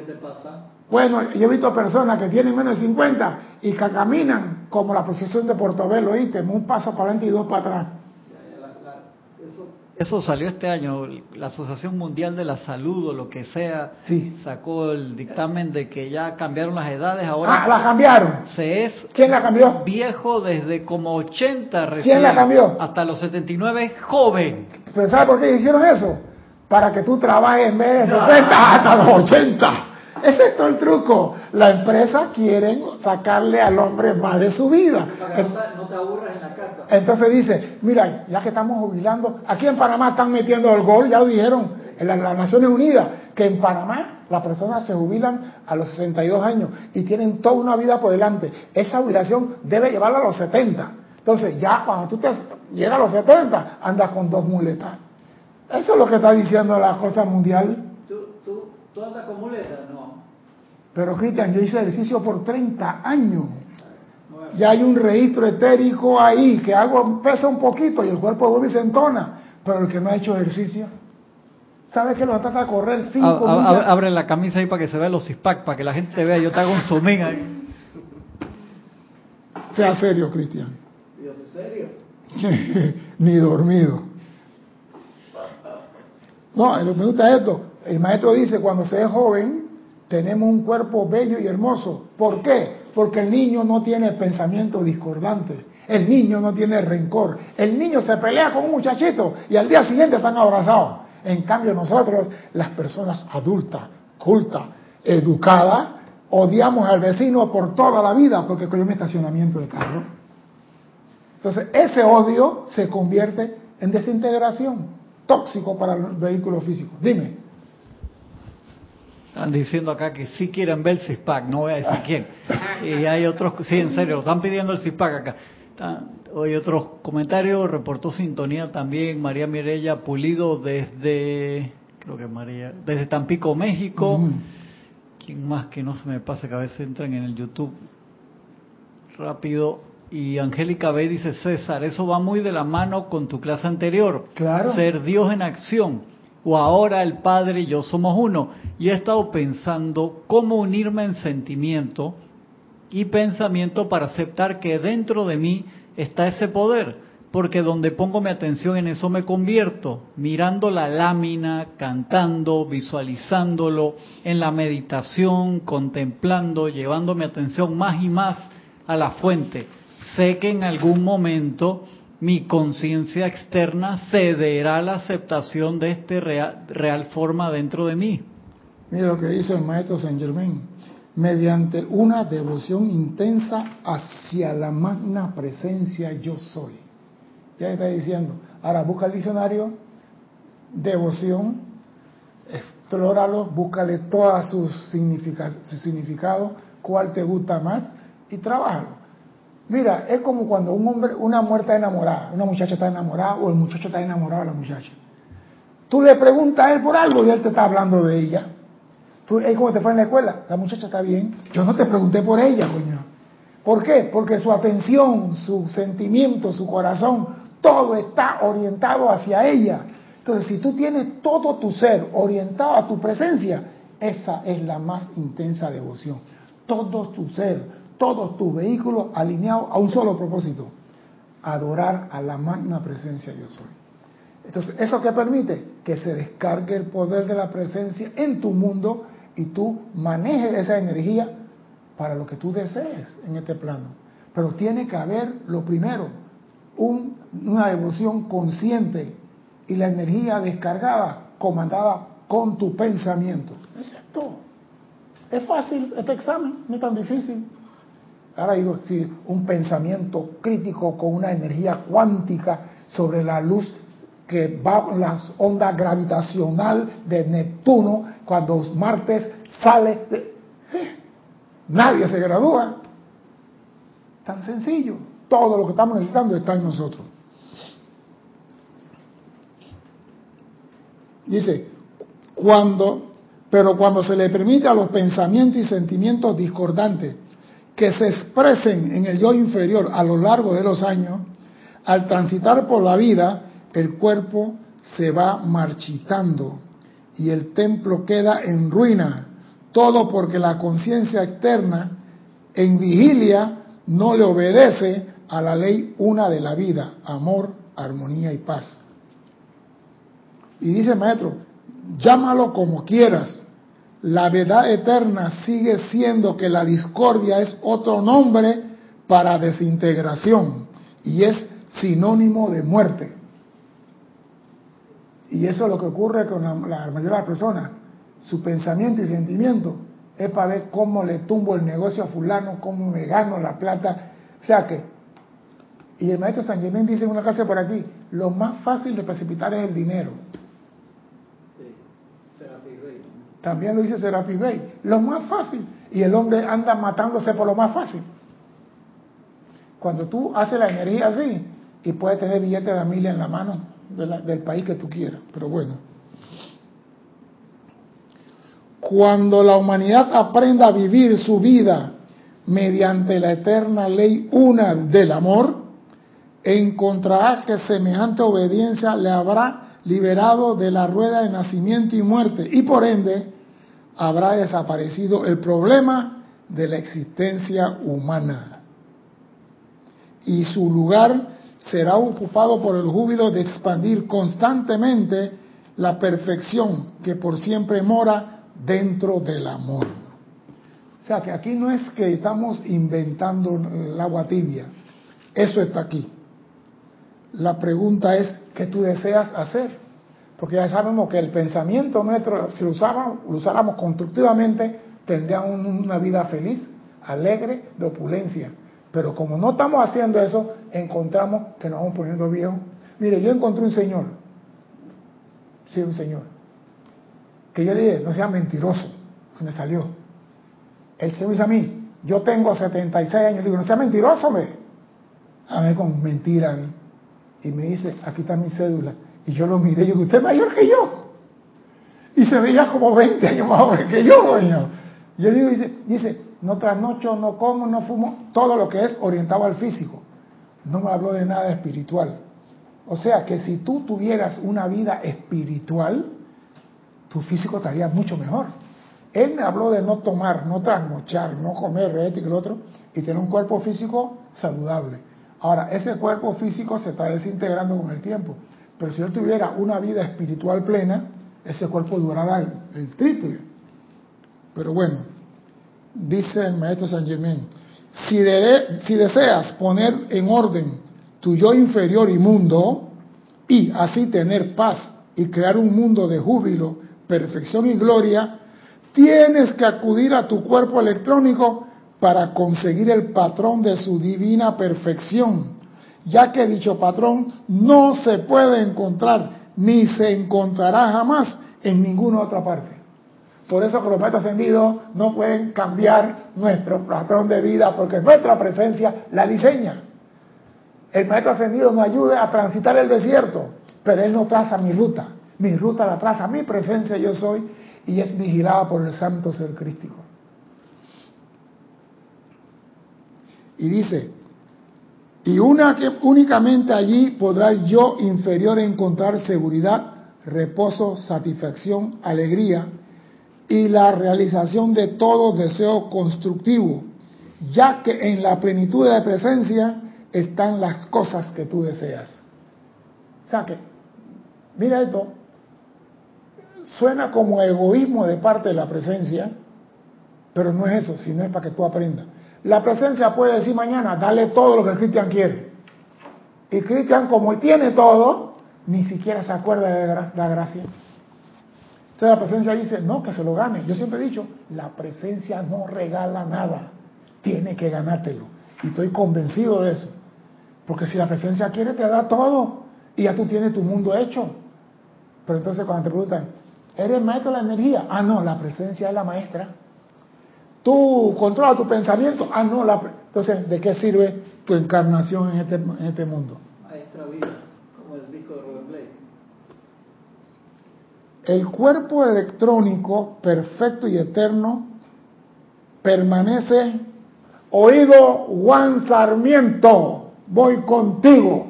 50 años viejo, ¿qué te pasa? Bueno, yo he visto personas que tienen menos de 50 y que caminan como la procesión de Portobelo, ¿oíste? Un paso para adelante y dos para atrás. Eso salió este año, la Asociación Mundial de la Salud o lo que sea, sacó el dictamen de que ya cambiaron las edades. Ahora ah, la cambiaron. Se es ¿Quién la cambió? Viejo desde como 80 recién. ¿Quién la cambió? Hasta los 79 joven. ¿Pero sabe por qué hicieron eso? Para que tú trabajes en vez de 60 hasta los 80. Ese es todo el truco. La empresa quieren sacarle al hombre más de su vida. no te aburras en la casa. Entonces dice, mira, ya que estamos jubilando, aquí en Panamá están metiendo el gol, ya lo dijeron en las, Naciones Unidas, que en Panamá las personas se jubilan a los 62 años y tienen toda una vida por delante. Esa jubilación debe llevarla a los 70. Entonces ya cuando tú te llegas a los 70, andas con dos muletas. Eso es lo que está diciendo la cosa mundial. ¿Tú, andas con muletas? No. Pero Cristian, yo hice ejercicio por 30 años. Ya hay un registro etérico ahí, que algo pesa un poquito y el cuerpo vuelve y se entona. Pero el que no ha hecho ejercicio, ¿sabe que lo trata a correr cinco millas? Abre la camisa ahí para que se vea los CISPAC, para que la gente vea. Yo te hago un zoom ahí. Sea serio, Cristian. ¿Dios es serio? (laughs) Ni dormido. No, me gusta esto. El maestro dice, cuando se es joven, tenemos un cuerpo bello y hermoso. ¿Por qué? Porque el niño no tiene pensamiento discordante. El niño no tiene rencor. El niño se pelea con un muchachito y al día siguiente están abrazados. En cambio nosotros, las personas adultas, cultas, educadas, odiamos al vecino por toda la vida porque cogió un estacionamiento de carro. Entonces ese odio se convierte en desintegración, tóxico para el vehículo físico. Dime. Están diciendo acá que sí quieren ver el CISPAC, no voy a decir quién. (laughs) Y hay otros, sí, en serio, están pidiendo el CISPAC acá. Hoy otros comentarios, reportó sintonía también María Mirella Pulido desde, creo que María, desde Tampico, México. ¿Quién más que no se me pasa que a veces entran en el YouTube rápido? Y Angélica B dice, César, eso va muy de la mano con tu clase anterior. Claro. Ser Dios en acción. O ahora el Padre y yo somos uno. Y he estado pensando cómo unirme en sentimiento y pensamiento para aceptar que dentro de mí está ese poder, porque donde pongo mi atención en eso me convierto, mirando la lámina, cantando, visualizándolo, en la meditación, contemplando, llevando mi atención más y más a la fuente. Sé que en algún momento mi conciencia externa cederá la aceptación de este real, forma dentro de mí. Mira lo que dice el maestro Saint Germain mediante una devoción intensa hacia la magna presencia yo soy. Ya está diciendo. Ahora busca el diccionario, devoción, explóralo, búscale todos sus su significado, cuál te gusta más y trabájalo. Mira, es como cuando un hombre, una mujer está enamorada, una muchacha está enamorada o el muchacho está enamorado de la muchacha. Tú le preguntas a él por algo y él te está hablando de ella ¿Cómo te fue en la escuela? La muchacha está bien. Yo no te pregunté por ella, coño. ¿Por qué? Porque su atención, su sentimiento, su corazón, todo está orientado hacia ella. Entonces, si tú tienes todo tu ser orientado a tu presencia, esa es la más intensa devoción. Todo tu ser, todos tus vehículos alineados a un solo propósito, adorar a la magna presencia yo soy. Entonces, ¿eso qué permite? Que se descargue el poder de la presencia en tu mundo y tú manejes esa energía para lo que tú desees en este plano. Pero tiene que haber, lo primero, una devoción consciente y la energía descargada, comandada con tu pensamiento. es todo. Es fácil este examen, no es tan difícil. Ahora digo, si un pensamiento crítico con una energía cuántica sobre la luz que va las ondas gravitacional de Neptuno cuando martes sale, nadie se gradúa. Tan sencillo. Todo lo que estamos necesitando está en nosotros. Dice, cuando, pero cuando se le permite a los pensamientos y sentimientos discordantes que se expresen en el yo inferior a lo largo de los años, al transitar por la vida, el cuerpo se va marchitando y el templo queda en ruina. Todo porque la conciencia externa en vigilia no le obedece a la ley una de la vida, amor, armonía y paz. Y dice maestro, llámalo como quieras. La verdad eterna sigue siendo que la discordia es otro nombre para desintegración y es sinónimo de muerte. Y eso es lo que ocurre con la, mayoría de las personas. Su pensamiento y sentimiento es para ver cómo le tumbo el negocio a fulano, cómo me gano la plata. O sea que, y el maestro San Germán dice en una casa por aquí, lo más fácil de precipitar es el dinero. También lo dice Serapis Bey. Lo más fácil. Y el hombre anda matándose por lo más fácil. Cuando tú haces la energía así y puedes tener billetes de familia en la mano, del país que tú quieras, pero bueno. Cuando la humanidad aprenda a vivir su vida mediante la eterna ley una del amor, encontrará que semejante obediencia le habrá liberado de la rueda de nacimiento y muerte y por ende habrá desaparecido el problema de la existencia humana. Y su lugar será ocupado por el júbilo de expandir constantemente la perfección que por siempre mora dentro del amor. O sea que aquí no es que estamos inventando el agua tibia, eso está aquí. La pregunta es, ¿qué tú deseas hacer? Porque ya sabemos que el pensamiento nuestro, si lo, lo usáramos constructivamente, tendría una vida feliz, alegre, de opulencia. Pero como no estamos haciendo eso, encontramos que nos vamos poniendo viejos. Mire, yo encontré un señor, sí, un señor, que yo dije, no sea mentiroso, se me salió. El señor dice a mí, yo tengo 76 años, digo, no sea mentiroso, me. a ver con mentira y me dice, aquí está mi cédula. Y yo lo miré y digo, usted es mayor que yo. Y se veía como 20 años más joven que yo, coño. Yo digo, dice, dice, no trasnocho, no como, no fumo, todo lo que es orientado al físico. No me habló de nada espiritual. O sea que si tú tuvieras una vida espiritual, tu físico estaría mucho mejor. Él me habló de no tomar, no trasnochar, no comer esto y lo otro, y tener un cuerpo físico saludable. Ahora, ese cuerpo físico se está desintegrando con el tiempo. Pero si él tuviera una vida espiritual plena, ese cuerpo durará el, triple. Pero bueno, dice el maestro San Germain, si, si deseas poner en orden tu yo inferior y mundo, y así tener paz y crear un mundo de júbilo, perfección y gloria, tienes que acudir a tu cuerpo electrónico para conseguir el patrón de su divina perfección, ya que dicho patrón no se puede encontrar ni se encontrará jamás en ninguna otra parte. Por eso que los maestros ascendidos no pueden cambiar nuestro patrón de vida porque nuestra presencia la diseña. El maestro ascendido nos ayuda a transitar el desierto, pero él no traza mi ruta. Mi ruta la traza mi presencia, yo soy, y es vigilada por el santo ser crístico. Y dice, y una que únicamente allí podrá yo inferior encontrar seguridad, reposo, satisfacción, alegría y la realización de todo deseo constructivo, ya que en la plenitud de la presencia están las cosas que tú deseas. O sea que, mira esto, suena como egoísmo de parte de la presencia, pero no es eso, sino es para que tú aprendas. La presencia puede decir mañana, dale todo lo que Cristian quiere. Y Cristian, como tiene todo, ni siquiera se acuerda de la gracia. Entonces la presencia dice, no, que se lo gane. Yo siempre he dicho, la presencia no regala nada, tiene que ganártelo. Y estoy convencido de eso. Porque si la presencia quiere, te da todo. Y ya tú tienes tu mundo hecho. Pero entonces cuando te preguntan, ¿eres maestro de la energía? Ah, no, la presencia es la maestra. Tú controlas tu pensamiento. Ah, no, la, entonces, ¿de qué sirve tu encarnación en este, en este mundo? Maestra vida, como el disco de Robert Blake. El cuerpo electrónico perfecto y eterno permanece. Oído Juan Sarmiento, voy contigo.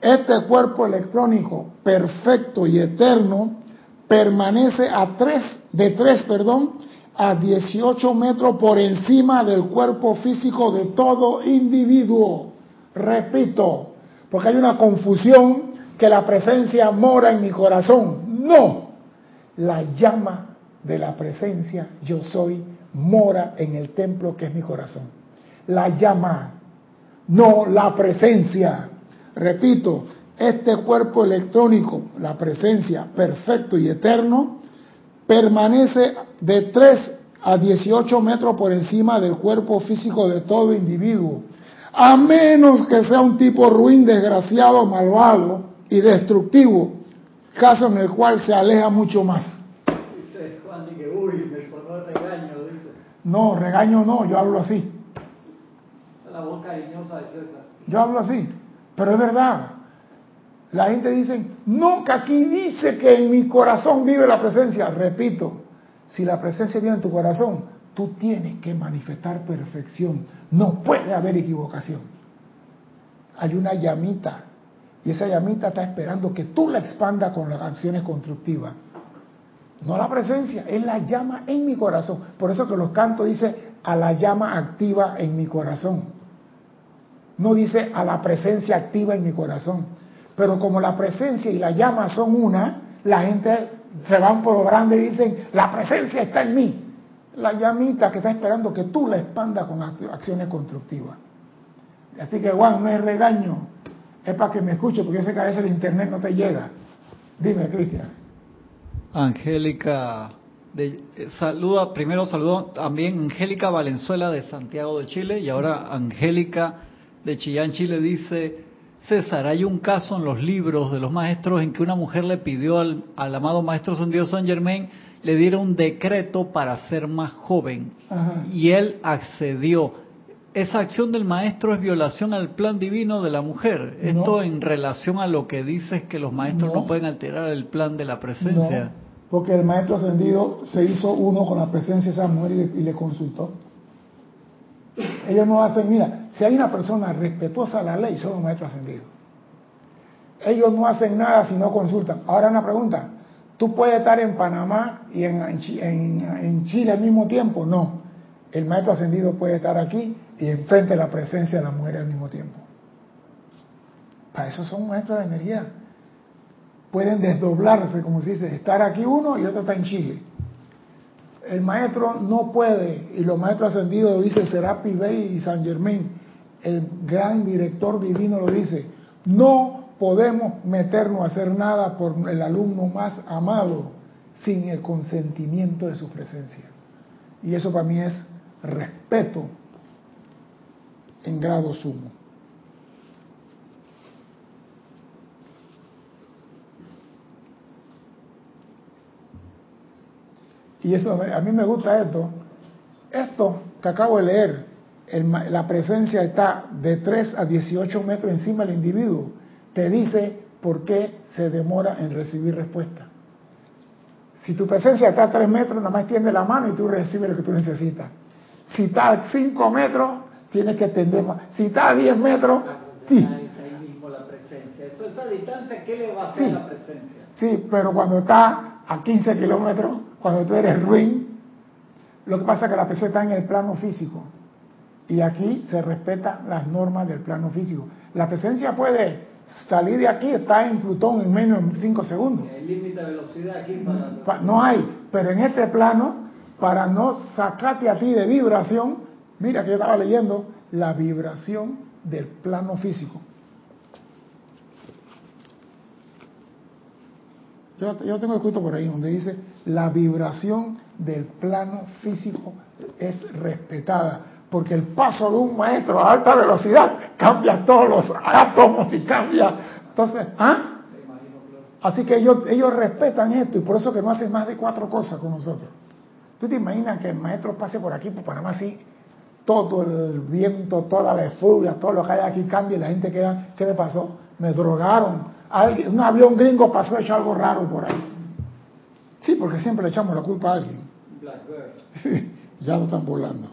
Este cuerpo electrónico perfecto y eterno permanece a tres, de 3, perdón, a 18 metros por encima del cuerpo físico de todo individuo. Repito, porque hay una confusión que la presencia mora en mi corazón. No, la llama de la presencia yo soy mora en el templo que es mi corazón. La llama, no la presencia. Repito, este cuerpo electrónico, la presencia perfecto y eterno, permanece de 3 a 18 metros por encima del cuerpo físico de todo individuo, a menos que sea un tipo ruin, desgraciado, malvado y destructivo, caso en el cual se aleja mucho más. Dice Juan, que, uy, me sonó regaño, dice. No, regaño no, yo hablo así. Yo hablo así, pero es verdad. La gente dice, nunca aquí dice que en mi corazón vive la presencia. Repito, si la presencia vive en tu corazón, tú tienes que manifestar perfección. No puede haber equivocación. Hay una llamita y esa llamita está esperando que tú la expandas con las acciones constructivas. No la presencia, es la llama en mi corazón. Por eso que los cantos dice a la llama activa en mi corazón. No dice a la presencia activa en mi corazón. Pero como la presencia y la llama son una, la gente se van por lo grande y dicen, la presencia está en mí. La llamita que está esperando que tú la expandas con acciones constructivas. Así que Juan, no es regaño, es para que me escuche, porque yo sé que a veces el internet no te llega. Dime, Cristian. Angélica, de, saluda, primero saludo también Angélica Valenzuela de Santiago de Chile y ahora Angélica de Chillán, Chile dice, César, hay un caso en los libros de los maestros en que una mujer le pidió al, amado maestro Dios San Germain le diera un decreto para ser más joven y él accedió. esa acción del maestro es violación al plan divino de la mujer. Esto en relación a lo que dices que los maestros no, No. pueden alterar el plan de la presencia. No, porque el maestro ascendido se hizo uno con la presencia de esa mujer y le, y le consultó. Ellos no hacen, mira, si hay una persona respetuosa a la ley, son los maestros ascendidos. Ellos no hacen nada si no consultan. Ahora una pregunta, ¿tú puedes estar en Panamá y en, en Chi- en- en Chile al mismo tiempo? No. El maestro ascendido puede estar aquí y enfrente de la presencia de la mujer al mismo tiempo. Para eso son maestros de energía pueden desdoblarse, como se dice, estar aquí uno y otro está en Chile. El maestro no puede, y los maestros ascendidos lo dice Serapi y San Germain, el gran director divino lo dice, no podemos meternos a hacer nada por el alumno más amado sin el consentimiento de su presencia. Y eso para mí es respeto en grado sumo. Y eso, a mí me gusta esto. Esto que acabo de leer, el la presencia está de 3 a 18 metros encima del individuo. Te dice por qué se demora en recibir respuesta. Si tu presencia está a 3 metros, nada más tiende la mano y tú recibes lo que tú necesitas. Si está a 5 metros, tienes que tender más. Si está a 10 metros, sí. Eso, esa distancia, ¿qué le va a hacer Sí. la presencia? Sí, pero cuando está a 15 kilómetros, cuando tú eres ruin, lo que pasa es que la presencia está en el plano físico. Y aquí se respetan las normas del plano físico. La presencia puede salir de aquí, está en Plutón en menos de 5 segundos. El límite de velocidad aquí Pa- No hay, pero en este plano, para no sacarte a ti de vibración, mira que yo estaba leyendo la vibración del plano físico. Yo, yo tengo escrito por ahí donde dice la vibración del plano físico es respetada, porque el paso de un maestro a alta velocidad cambia todos los átomos y cambia. Entonces, ¿ah? Así que ellos, ellos respetan esto y por eso que no hacen más de cuatro cosas con nosotros. ¿Tú te imaginas que el maestro pase por aquí, por Panamá, así, todo el viento, toda la efluvia, todo lo que hay aquí cambia y la gente queda, ¿qué me pasó? Me drogaron. Alguien, un avión gringo pasó hecho algo raro por ahí. Sí, porque siempre le echamos la culpa a alguien. (laughs) ya lo están volando.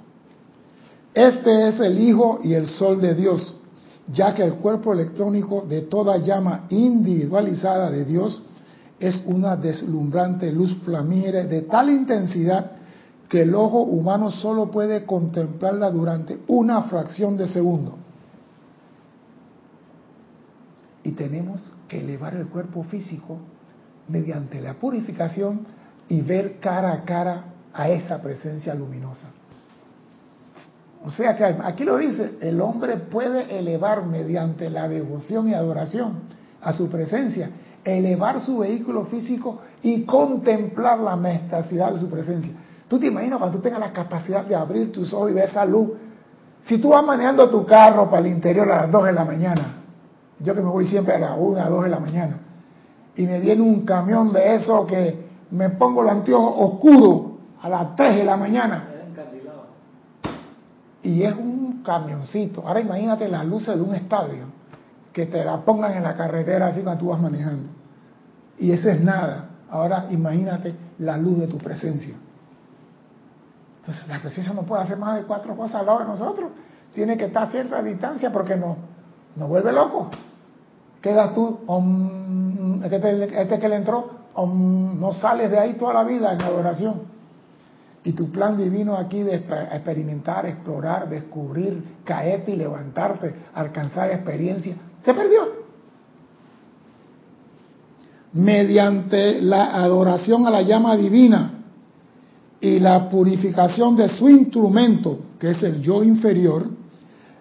Este es el Hijo y el Sol de Dios, ya que el cuerpo electrónico de toda llama individualizada de Dios es una deslumbrante luz flamígera de tal intensidad que el ojo humano solo puede contemplarla durante una fracción de segundo. Y tenemos que elevar el cuerpo físico mediante la purificación y ver cara a cara a esa presencia luminosa. O sea que aquí lo dice, el hombre puede elevar mediante la devoción y adoración a su presencia, elevar su vehículo físico y contemplar la majestuosidad de su presencia. Tú te imaginas cuando tú tengas la capacidad de abrir tus ojos y ver esa luz. Si tú vas manejando tu carro para el interior a las 2 de la mañana, yo que me voy siempre a las 1, a 2 de la mañana, y me viene un camión de eso que me pongo el anteojo oscuro a las 3 de la mañana, y es un camioncito. Ahora imagínate las luces de un estadio que te la pongan en la carretera así cuando tú vas manejando. Y eso es nada. Ahora imagínate la luz de tu presencia. Entonces la presencia no puede hacer más de cuatro cosas al lado de nosotros. Tiene que estar a cierta distancia porque no, nos vuelve locos. Quedas tú, este, este que le entró, no sales de ahí toda la vida en adoración. Y tu plan divino aquí de experimentar, explorar, descubrir, caerte y levantarte, alcanzar experiencia, se perdió. Mediante la adoración a la llama divina y la purificación de su instrumento, que es el yo inferior,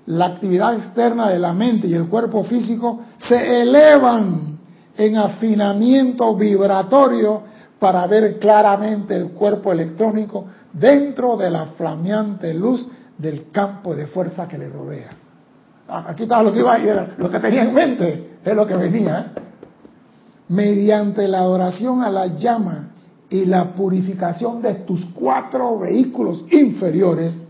la actividad externa de la mente y el cuerpo físico se elevan en afinamiento vibratorio para ver claramente el cuerpo electrónico dentro de la flameante luz del campo de fuerza que le rodea. Aquí estaba lo que iba lo que tenía en mente, es lo que venía. ¿eh? Mediante la adoración a la llama y la purificación de tus cuatro vehículos inferiores,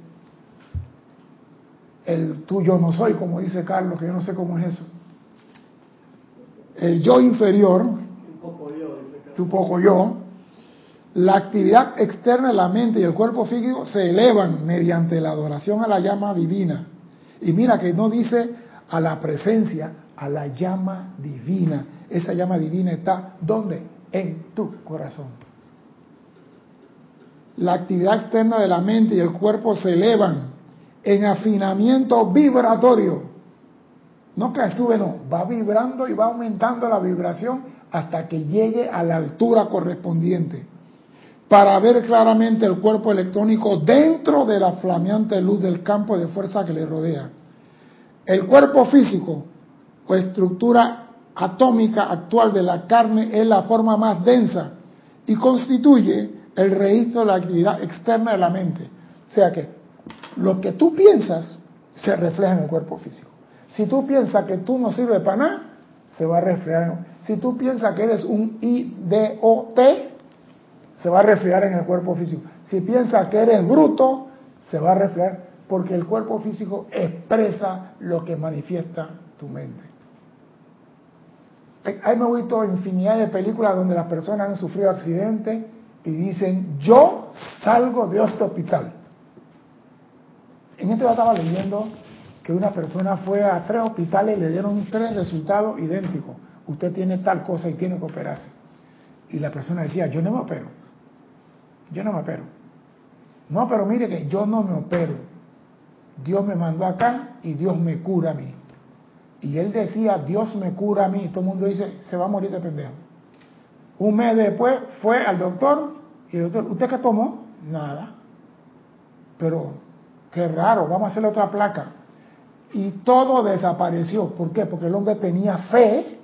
el tú yo no soy, como dice Carlos, que yo no sé cómo es eso. El yo inferior, tu poco yo, la actividad externa de la mente y el cuerpo físico se elevan mediante la adoración a la llama divina. Y mira que no dice a la presencia, a la llama divina. Esa llama divina está ¿dónde? En tu corazón. La actividad externa de la mente y el cuerpo se elevan en afinamiento vibratorio. No que sube, no, va vibrando y va aumentando la vibración hasta que llegue a la altura correspondiente para ver claramente el cuerpo electrónico dentro de la flameante luz del campo de fuerza que le rodea. El cuerpo físico o estructura atómica actual de la carne es la forma más densa y constituye el registro de la actividad externa de la mente. O sea que lo que tú piensas se refleja en el cuerpo físico. Si tú piensas que tú no sirves para nada, se va a reflejar. Si tú piensas que eres un IDOT, se va a reflejar en el cuerpo físico. Si piensas que eres bruto, se va a reflejar porque el cuerpo físico expresa lo que manifiesta tu mente. Hay me he visto infinidad de películas donde las personas han sufrido accidentes y dicen, yo salgo de este hospital. En este yo estaba leyendo que una persona fue a tres hospitales y le dieron tres resultados idénticos. Usted tiene tal cosa y tiene que operarse. Y la persona decía, yo no me opero. Yo no me opero. No, pero mire que yo no me opero. Dios me mandó acá y Dios me cura a mí. Y él decía, Dios me cura a mí. Todo el mundo dice, se va a morir de pendejo. Un mes después fue al doctor y el doctor, ¿usted qué tomó? Nada. Pero Qué raro, vamos a hacerle otra placa. Y todo desapareció. ¿Por qué? Porque el hombre tenía fe,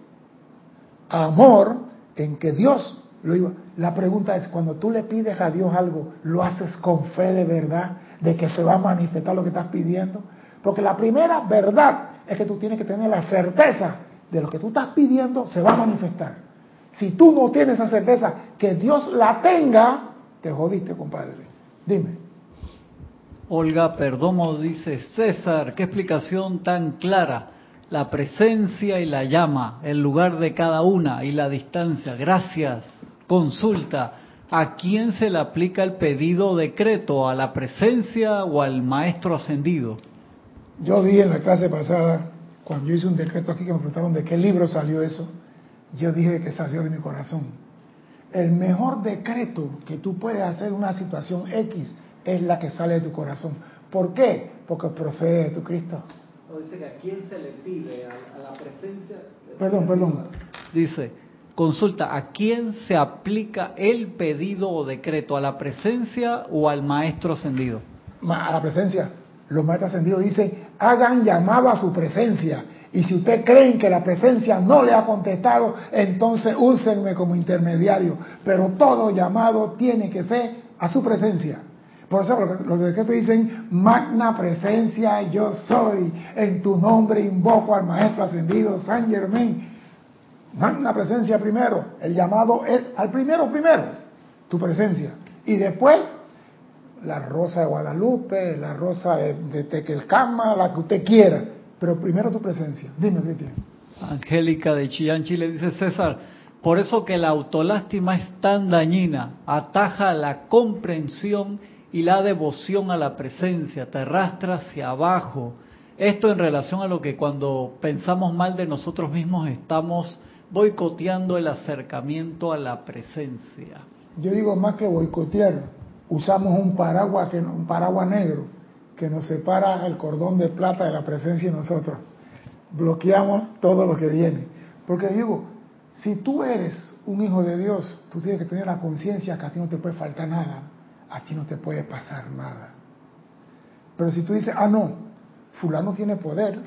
amor en que Dios lo iba. La pregunta es, cuando tú le pides a Dios algo, ¿lo haces con fe de verdad? De que se va a manifestar lo que estás pidiendo. Porque la primera verdad es que tú tienes que tener la certeza de lo que tú estás pidiendo se va a manifestar. Si tú no tienes esa certeza, que Dios la tenga, te jodiste, compadre. Dime. Olga Perdomo dice, César, qué explicación tan clara. La presencia y la llama, el lugar de cada una y la distancia. Gracias. Consulta, ¿a quién se le aplica el pedido decreto? ¿A la presencia o al maestro ascendido? Yo vi en la clase pasada, cuando yo hice un decreto aquí que me preguntaron de qué libro salió eso, yo dije que salió de mi corazón. El mejor decreto que tú puedes hacer en una situación X es la que sale de tu corazón. ¿Por qué? Porque procede de tu Cristo. dice que a quién se le pide, a, la presencia. Perdón, perdón. Dice, consulta, ¿a quién se aplica el pedido o decreto? ¿A la presencia o al maestro ascendido? A la presencia. Los maestros ascendidos dicen, hagan llamado a su presencia. Y si ustedes creen que la presencia no le ha contestado, entonces úsenme como intermediario. Pero todo llamado tiene que ser a su presencia. Por eso los decretos dicen, magna presencia yo soy, en tu nombre invoco al Maestro Ascendido San Germain. Magna presencia primero, el llamado es al primero primero, tu presencia. Y después, la rosa de Guadalupe, la rosa de, Tequelcama, la que usted quiera. Pero primero tu presencia. Dime, Cristian. Angélica de Chillán, Chile, dice César, por eso que la autolástima es tan dañina, ataja la comprensión y la devoción a la presencia, te arrastra hacia abajo. Esto en relación a lo que cuando pensamos mal de nosotros mismos estamos boicoteando el acercamiento a la presencia. Yo digo más que boicotear, usamos un paraguas, que, un paraguas negro que nos separa el cordón de plata de la presencia de nosotros. Bloqueamos todo lo que viene. Porque digo, si tú eres un hijo de Dios, tú tienes que tener la conciencia que a ti no te puede faltar nada aquí no te puede pasar nada. Pero si tú dices, ah, no, fulano tiene poder.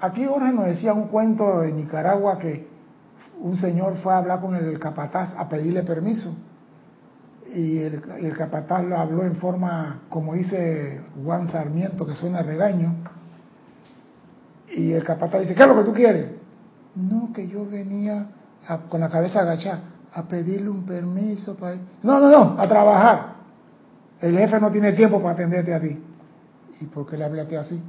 Aquí Jorge nos decía un cuento de Nicaragua que un señor fue a hablar con el capataz a pedirle permiso. Y el, capataz lo habló en forma, como dice Juan Sarmiento, que suena regaño. Y el capataz dice, ¿qué es lo que tú quieres? No, que yo venía con la cabeza agachada a pedirle un permiso para... No, no, no, a trabajar. El jefe no tiene tiempo para atenderte a ti. ¿Y por qué le hablaste así?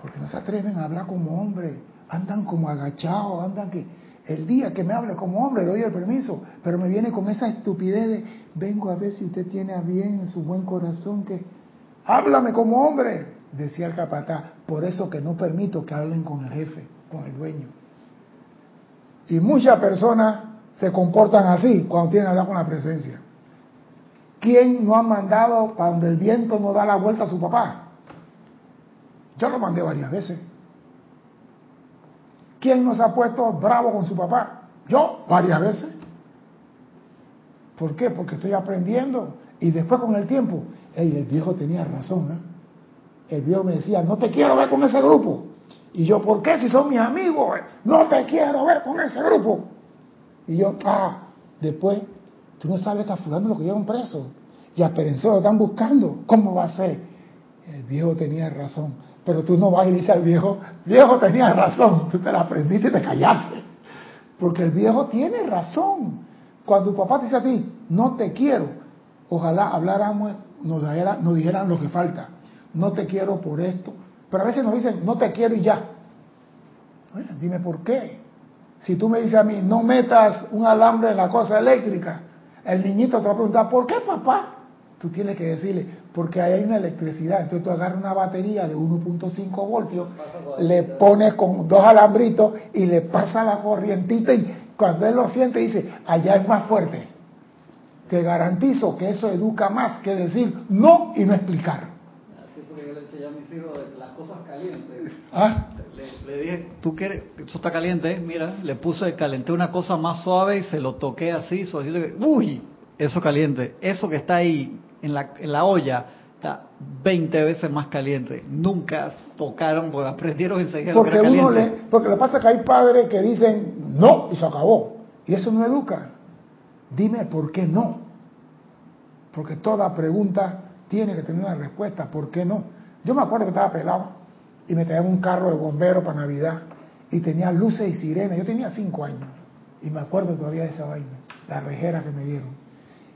Porque no se atreven a hablar como hombre, andan como agachados, andan que el día que me hable como hombre le doy el permiso, pero me viene con esa estupidez de vengo a ver si usted tiene a bien en su buen corazón que háblame como hombre, decía el capataz, por eso que no permito que hablen con el jefe, con el dueño. Y muchas personas se comportan así cuando tienen que hablar con la presencia. ¿Quién no ha mandado para donde el viento no da la vuelta a su papá? Yo lo mandé varias veces. ¿Quién nos ha puesto bravo con su papá? Yo, varias veces. ¿Por qué? Porque estoy aprendiendo. Y después con el tiempo, el viejo tenía razón. ¿eh? El viejo me decía, no te quiero ver con ese grupo. Y yo, ¿por qué si son mis amigos? No te quiero ver con ese grupo. Y yo, ah, después, tú no sabes que a fulano lo que llevan preso. Y a Perenzo lo están buscando. ¿Cómo va a ser? El viejo tenía razón. Pero tú no vas y dices al viejo, viejo tenía razón. Tú te la aprendiste y te callaste. Porque el viejo tiene razón. Cuando tu papá te dice a ti, no te quiero, ojalá habláramos, nos, nos dijeran lo que falta. No te quiero por esto. Pero a veces nos dicen, no te quiero y ya. dime por qué. Si tú me dices a mí, no metas un alambre en la cosa eléctrica, el niñito te va a preguntar, ¿por qué papá? Tú tienes que decirle, porque ahí hay una electricidad. Entonces tú agarras una batería de 1.5 voltios, le pones con dos alambritos y le pasa la corrientita y cuando él lo siente dice, allá es más fuerte. Te garantizo que eso educa más que decir no y no explicar. Así porque yo le enseñé a mis hijos las cosas calientes. ¿Ah? Le, dije, tú quieres, eso está caliente, mira, le puse, calenté una cosa más suave y se lo toqué así, suavecito, uy, eso caliente, eso que está ahí en la, en la olla, está 20 veces más caliente. Nunca tocaron, porque aprendieron enseguida porque lo que uno le, Porque lo que pasa es que hay padres que dicen no y se acabó. Y eso no educa. Dime por qué no. Porque toda pregunta tiene que tener una respuesta. ¿Por qué no? Yo me acuerdo que estaba pelado y me traían un carro de bombero para Navidad y tenía luces y sirenas. Yo tenía cinco años y me acuerdo todavía de esa vaina, la rejera que me dieron.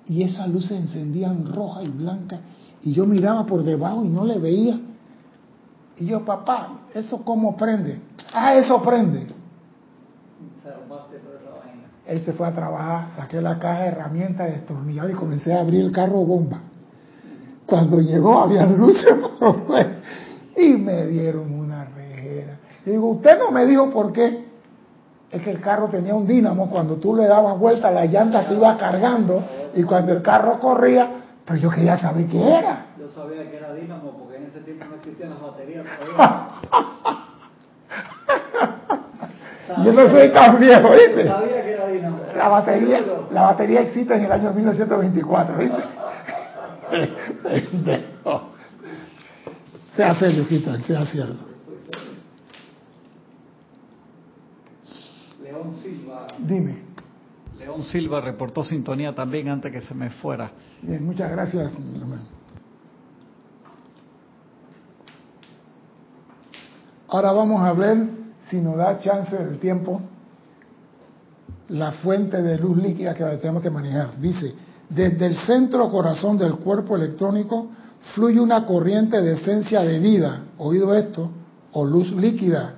Y esas luces encendían roja y blanca y yo miraba por debajo y no le veía. Y yo, papá, ¿eso cómo prende? Ah, eso prende. Él se fue a trabajar, saqué la caja de herramientas destornillada y comencé a abrir el carro bomba. Cuando llegó había luces (laughs) y me dieron una rejera. Y digo, usted no me dijo por qué. Es que el carro tenía un dínamo, cuando tú le dabas vuelta la llanta se iba cargando y cuando el carro corría, pero yo quería saber qué era. Yo sabía que era dínamo porque en ese tiempo no existían las baterías (laughs) Yo no soy tan viejo, ¿viste? Sabía que era dínamo. La batería, la batería existe en el año 1924, ¿viste? (laughs) Sea serio, Quita, sea cierto. León Silva. Dime. León Silva reportó sintonía también antes que se me fuera. Bien, muchas gracias. Ahora vamos a ver, si nos da chance del tiempo, la fuente de luz líquida que tenemos que manejar. Dice, desde el centro corazón del cuerpo electrónico fluye una corriente de esencia de vida, oído esto, o luz líquida,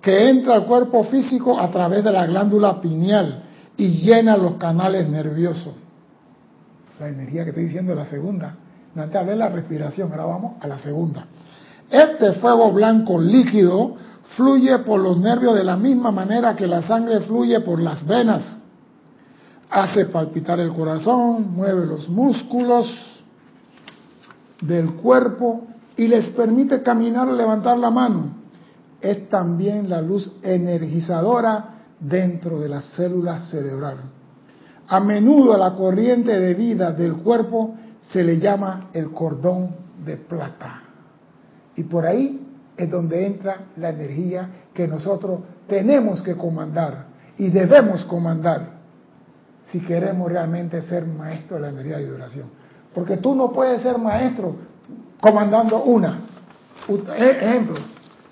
que entra al cuerpo físico a través de la glándula pineal y llena los canales nerviosos. La energía que estoy diciendo es la segunda. Antes hablé de la respiración, ahora vamos a la segunda. Este fuego blanco líquido fluye por los nervios de la misma manera que la sangre fluye por las venas. Hace palpitar el corazón, mueve los músculos, del cuerpo y les permite caminar o levantar la mano. Es también la luz energizadora dentro de las células cerebrales. A menudo a la corriente de vida del cuerpo se le llama el cordón de plata. Y por ahí es donde entra la energía que nosotros tenemos que comandar y debemos comandar si queremos realmente ser maestros de la energía de vibración. Porque tú no puedes ser maestro comandando una. E, ejemplo,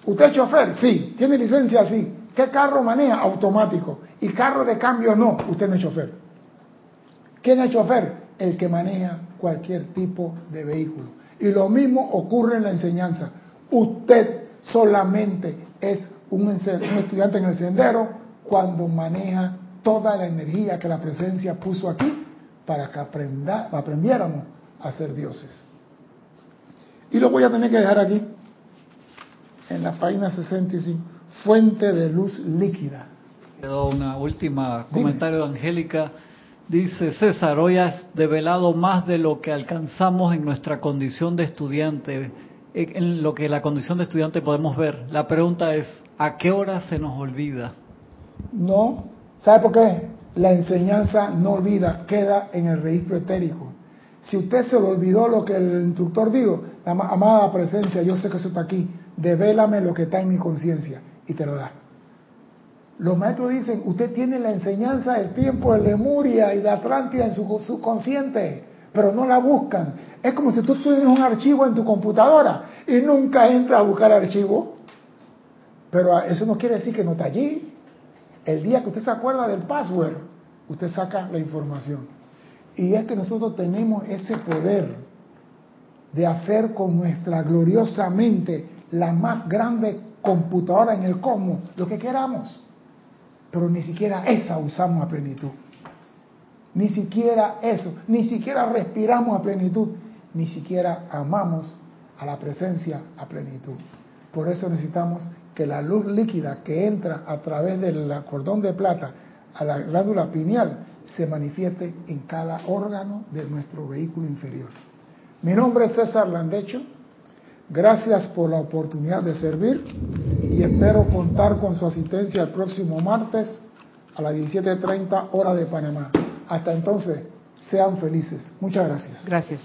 ¿usted es chofer? Sí. ¿Tiene licencia? Sí. ¿Qué carro maneja? Automático. ¿Y carro de cambio? No. Usted no es chofer. ¿Quién es chofer? El que maneja cualquier tipo de vehículo. Y lo mismo ocurre en la enseñanza. Usted solamente es un, estudiante en el sendero cuando maneja toda la energía que la presencia puso aquí para que aprenda, aprendiéramos a ser dioses. Y lo voy a tener que dejar aquí, en la página 65, fuente de luz líquida. Quedó una última comentario de Angélica. Dice César, hoy has develado más de lo que alcanzamos en nuestra condición de estudiante, en lo que la condición de estudiante podemos ver. La pregunta es, ¿a qué hora se nos olvida? No, ¿sabe por qué? La enseñanza no olvida, queda en el registro etérico. Si usted se le olvidó lo que el instructor dijo, amada presencia, yo sé que eso está aquí, devélame lo que está en mi conciencia y te lo da. Los maestros dicen, usted tiene la enseñanza del tiempo de Lemuria y de Atlántida en su subconsciente, pero no la buscan. Es como si tú tuvieras un archivo en tu computadora y nunca entras a buscar archivo. Pero eso no quiere decir que no está allí. El día que usted se acuerda del password, usted saca la información. Y es que nosotros tenemos ese poder de hacer con nuestra gloriosa mente la más grande computadora en el cosmos, lo que queramos. Pero ni siquiera esa usamos a plenitud. Ni siquiera eso, ni siquiera respiramos a plenitud, ni siquiera amamos a la presencia a plenitud. Por eso necesitamos que la luz líquida que entra a través del cordón de plata a la glándula pineal se manifieste en cada órgano de nuestro vehículo inferior. Mi nombre es César Landecho. Gracias por la oportunidad de servir y espero contar con su asistencia el próximo martes a las 17.30 hora de Panamá. Hasta entonces, sean felices. Muchas gracias. Gracias.